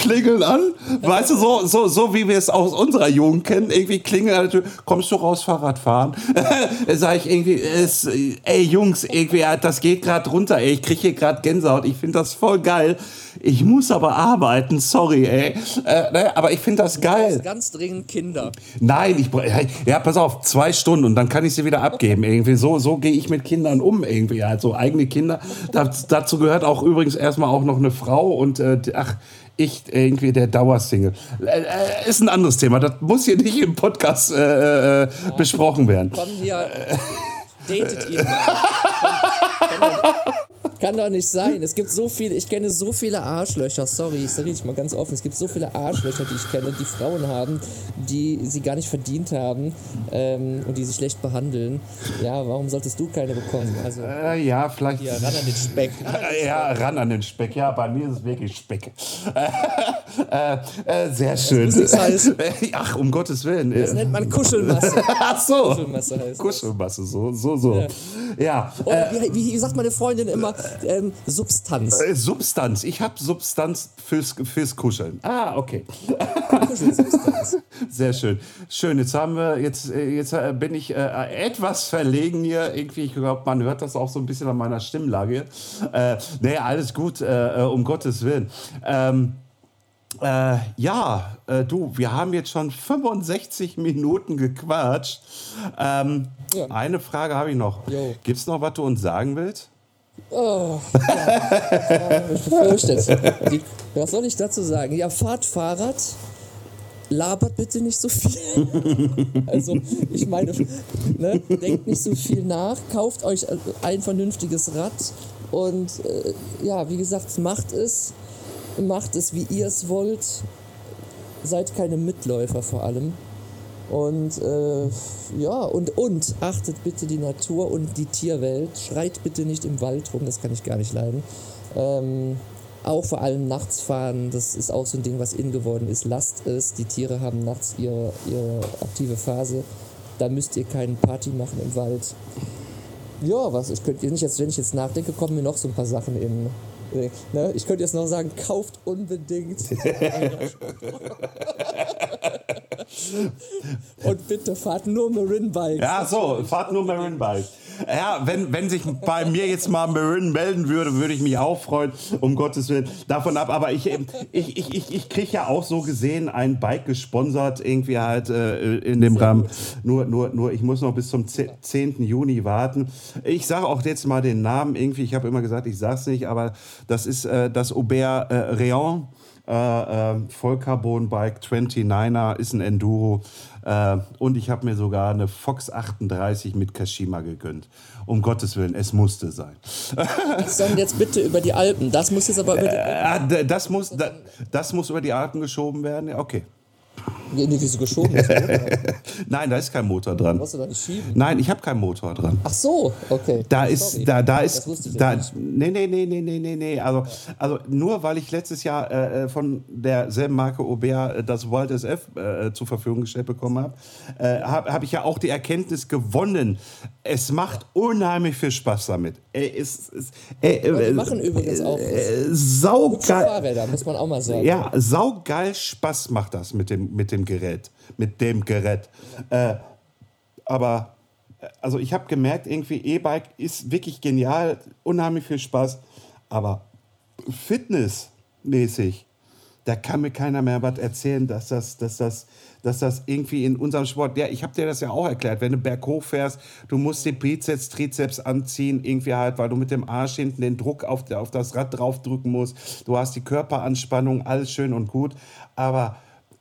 klingeln an, weißt du, so, so, so wie wir es aus unserer Jugend kennen, irgendwie klingeln an der Tür, kommst du raus Fahrrad fahren? <laughs> Sag ich irgendwie, es, ey Jungs, irgendwie, das geht gerade runter, ey, ich kriege hier gerade Gänsehaut, ich finde das voll geil. Ich muss aber arbeiten, sorry, ey. Äh, ne, aber ich finde das geil. ganz dringend Kinder. Nein, ich ja, pass auf, zwei Stunden und dann kann ich sie wieder abgeben. Irgendwie so, so gehe ich mit Kindern Kindern um irgendwie, also eigene Kinder. Das, dazu gehört auch übrigens erstmal auch noch eine Frau und äh, ach, ich irgendwie der Dauersingle. Äh, äh, ist ein anderes Thema. Das muss hier nicht im Podcast äh, äh besprochen werden. Komm hier, datet ihn mal. Kann doch nicht sein. Es gibt so viele, ich kenne so viele Arschlöcher, sorry, ich sage ich mal ganz offen, es gibt so viele Arschlöcher, die ich kenne, die Frauen haben, die sie gar nicht verdient haben ähm, und die sie schlecht behandeln. Ja, warum solltest du keine bekommen? Also, äh, ja, vielleicht. Ja, ran an den Speck. <laughs> ja, ran an den Speck. Ja, bei mir ist es wirklich Speck. <laughs> äh, äh, sehr schön. <laughs> Ach, um Gottes Willen. Das nennt man Kuschelmasse. Ach so. Kuschelmasse heißt Kuschelmasse, so, so, so. Ja. ja. Und, äh, wie, wie sagt meine Freundin immer, ähm, Substanz. Äh, Substanz. Ich habe Substanz fürs, fürs Kuscheln. Ah, okay. <laughs> Sehr schön. Schön. Jetzt haben wir, jetzt, äh, jetzt äh, bin ich äh, etwas verlegen hier. Irgendwie, ich glaube, man hört das auch so ein bisschen an meiner Stimmlage. Äh, nee, alles gut, äh, um Gottes Willen. Ähm, Äh, ja, äh, du, wir haben jetzt schon 65 Minuten gequatscht. Ähm, Ja. Eine Frage habe ich noch. Gibt es noch, was du uns sagen willst? Oh, ja. ich befürchte es. Die, was soll ich dazu sagen? Ja, fahrt Fahrrad, labert bitte nicht so viel. <laughs> Also, ich meine, ne, denkt nicht so viel nach, kauft euch ein vernünftiges Rad und äh, ja, wie gesagt, macht es. Macht es, wie ihr es wollt. Seid keine Mitläufer vor allem. Und äh, ja, und, und achtet bitte die Natur und die Tierwelt. Schreit bitte nicht im Wald rum, das kann ich gar nicht leiden. Ähm, auch vor allem nachts fahren, das ist auch so ein Ding, was in geworden ist. Lasst es, die Tiere haben nachts ihre, ihre aktive Phase. Da müsst ihr keine Party machen im Wald. Ja, was, ich könnte nicht jetzt, wenn ich jetzt nachdenke, kommen mir noch so ein paar Sachen in. Ne? Ich könnte jetzt noch sagen, kauft unbedingt. <laughs> <laughs> <laughs> Und bitte fahrt nur Marin Bikes. Ja, so, fahrt nur Marin Bike. Ja, wenn, wenn sich bei mir jetzt mal Marin melden würde, würde ich mich auch freuen, um Gottes Willen, davon ab. Aber ich, ich, ich, ich, ich kriege ja auch so gesehen ein Bike gesponsert, irgendwie halt äh, in dem Rahmen. Nur, nur, nur, ich muss noch bis zum 10. Juni warten. Ich sage auch jetzt mal den Namen irgendwie, ich habe immer gesagt, ich sage es nicht, aber das ist äh, das Aubert äh, Réan. Äh, äh, Vollcarbon Bike 29er ist ein Enduro äh, und ich habe mir sogar eine Fox 38 mit Kashima gegönnt. Um Gottes Willen, es musste sein. Sondern jetzt bitte über die Alpen. Das muss jetzt aber über die Äh, d- das, muss, da, das muss über die Alpen geschoben werden. Okay. Nee, nee, wieso geschoben? Das <laughs> Nein, da ist kein Motor dran. musst du nicht schieben. Nein, ich habe keinen Motor dran. Ach so, okay. Da ist, Sorry. da, da Das ist, da, nee, nee, nee, nee, nee, nee, nee. Also, also nur weil ich letztes Jahr äh, äh, von derselben Marke Aubert äh, das Wild SF äh, zur Verfügung gestellt bekommen habe, äh, habe hab ich ja auch die Erkenntnis gewonnen. Es macht unheimlich viel Spaß damit. Es, es, äh, die machen übrigens auch äh, saugeil. Fahrräder, muss man auch mal sagen. Ja, saugeil Spaß macht das mit dem, mit dem Gerät. Mit dem Gerät. Äh, aber, also ich habe gemerkt, irgendwie E-Bike ist wirklich genial, unheimlich viel Spaß. Aber fitnessmäßig, da kann mir keiner mehr was erzählen, dass das, dass das, dass das irgendwie in unserem Sport, ja, ich habe dir das ja auch erklärt, wenn du berghoch fährst, du musst den Bizeps, Trizeps anziehen, irgendwie halt, weil du mit dem Arsch hinten den Druck auf, auf das Rad draufdrücken musst, du hast die Körperanspannung, alles schön und gut, aber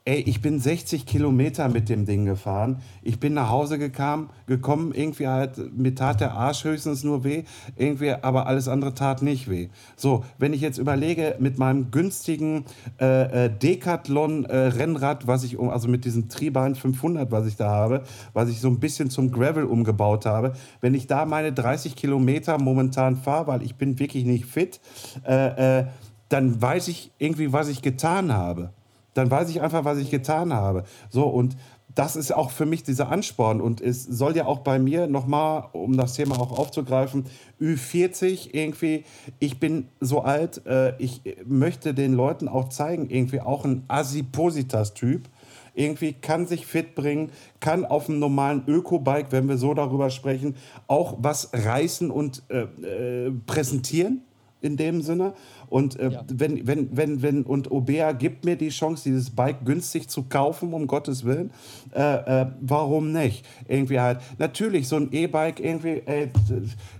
Ey, ich bin 60 Kilometer mit dem Ding gefahren. Ich bin nach Hause gekam, gekommen, irgendwie halt, mir tat der Arsch höchstens nur weh, irgendwie, aber alles andere tat nicht weh. So, wenn ich jetzt überlege, mit meinem günstigen äh, äh, Decathlon-Rennrad, was ich, um- also mit diesem Triebahn 500, was ich da habe, was ich so ein bisschen zum Gravel umgebaut habe, wenn ich da meine 30 Kilometer momentan fahre, weil ich bin wirklich nicht fit, äh, äh, dann weiß ich irgendwie, was ich getan habe dann weiß ich einfach, was ich getan habe. So, und das ist auch für mich dieser Ansporn. Und es soll ja auch bei mir nochmal, um das Thema auch aufzugreifen, Ü40 irgendwie, ich bin so alt, äh, ich möchte den Leuten auch zeigen, irgendwie auch ein Asipositas-Typ. Irgendwie kann sich fit bringen, kann auf einem normalen Öko-Bike, wenn wir so darüber sprechen, auch was reißen und äh, äh, präsentieren in dem Sinne. Und äh, Ja. wenn, wenn, wenn, wenn, und Obea gibt mir die Chance, dieses Bike günstig zu kaufen, um Gottes Willen, äh, äh, warum nicht? Irgendwie halt, natürlich, so ein E-Bike, irgendwie, ey,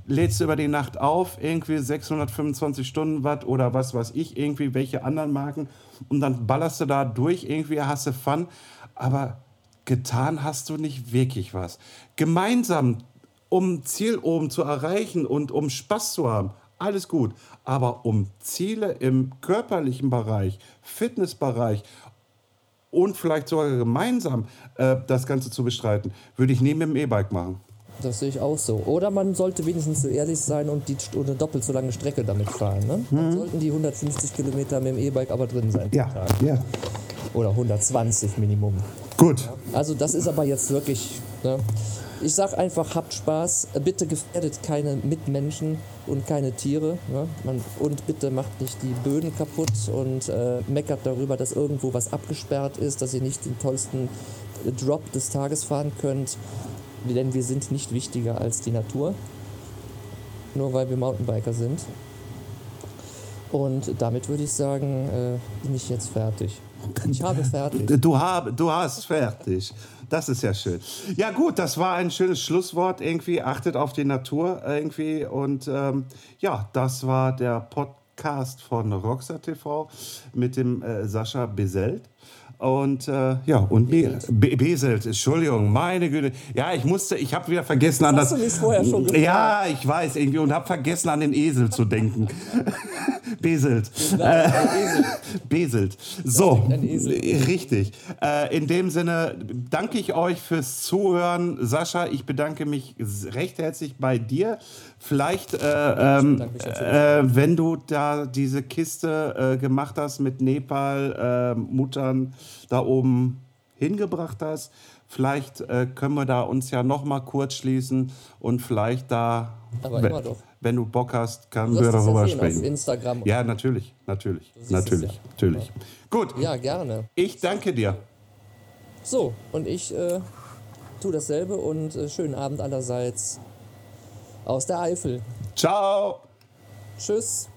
lädst du über die Nacht auf, irgendwie 625 Stundenwatt oder was weiß ich, irgendwie welche anderen Marken, und dann ballerst du da durch, irgendwie hast du Fun, aber getan hast du nicht wirklich was. Gemeinsam um Ziel oben zu erreichen und um Spaß zu haben, alles gut. Aber um Ziele im körperlichen Bereich, Fitnessbereich und vielleicht sogar gemeinsam äh, das Ganze zu bestreiten, würde ich nie mit dem E-Bike machen. Das sehe ich auch so. Oder man sollte wenigstens so ehrlich sein und die St- eine doppelt so lange Strecke damit fahren. Ne? Dann sollten die 150 Kilometer mit dem E-Bike aber drin sein. Tag. ja. Oder 120 Minimum. Gut. Also das ist aber jetzt wirklich. Ne? Ich sag einfach, habt Spaß. Bitte gefährdet keine Mitmenschen und keine Tiere. Ne? Man, und bitte macht nicht die Böden kaputt und äh, meckert darüber, dass irgendwo was abgesperrt ist, dass ihr nicht den tollsten Drop des Tages fahren könnt. Denn wir sind nicht wichtiger als die Natur. Nur weil wir Mountainbiker sind. Und damit würde ich sagen, äh, bin ich jetzt fertig. Ich habe <laughs> fertig. Du, hab, du hast fertig. Das ist ja schön. Ja gut, das war ein schönes Schlusswort irgendwie. Achtet auf die Natur irgendwie. Und ähm, ja, das war der Podcast von Rockstar TV mit dem äh, Sascha Beselt. Und äh, ja, und Beselt. Be Beselt, Entschuldigung, meine Güte. Ja, ich musste, ich habe wieder vergessen an Hast das. du mich vorher schon gefragt? Ja, ich weiß irgendwie und habe vergessen an den Esel zu denken. <laughs> Beselt. Esel. <laughs> Beselt. So, Esel. richtig. Äh, in dem Sinne danke ich euch fürs Zuhören. Sascha, ich bedanke mich recht herzlich bei dir. Vielleicht, äh, ähm, äh, wenn du da diese Kiste äh, gemacht hast mit Nepal, äh, Muttern da oben hingebracht hast, vielleicht äh, können wir da uns ja noch mal kurz schließen und vielleicht da, wenn, wenn du Bock hast, können Du wir ja darüber sehen auf sprechen. Instagram. Ja, natürlich, natürlich, natürlich, ja. natürlich. Gut, Ja, gerne. ich danke dir. So, und ich äh, tue dasselbe und schönen Abend allerseits aus der Eifel. Ciao. Tschüss.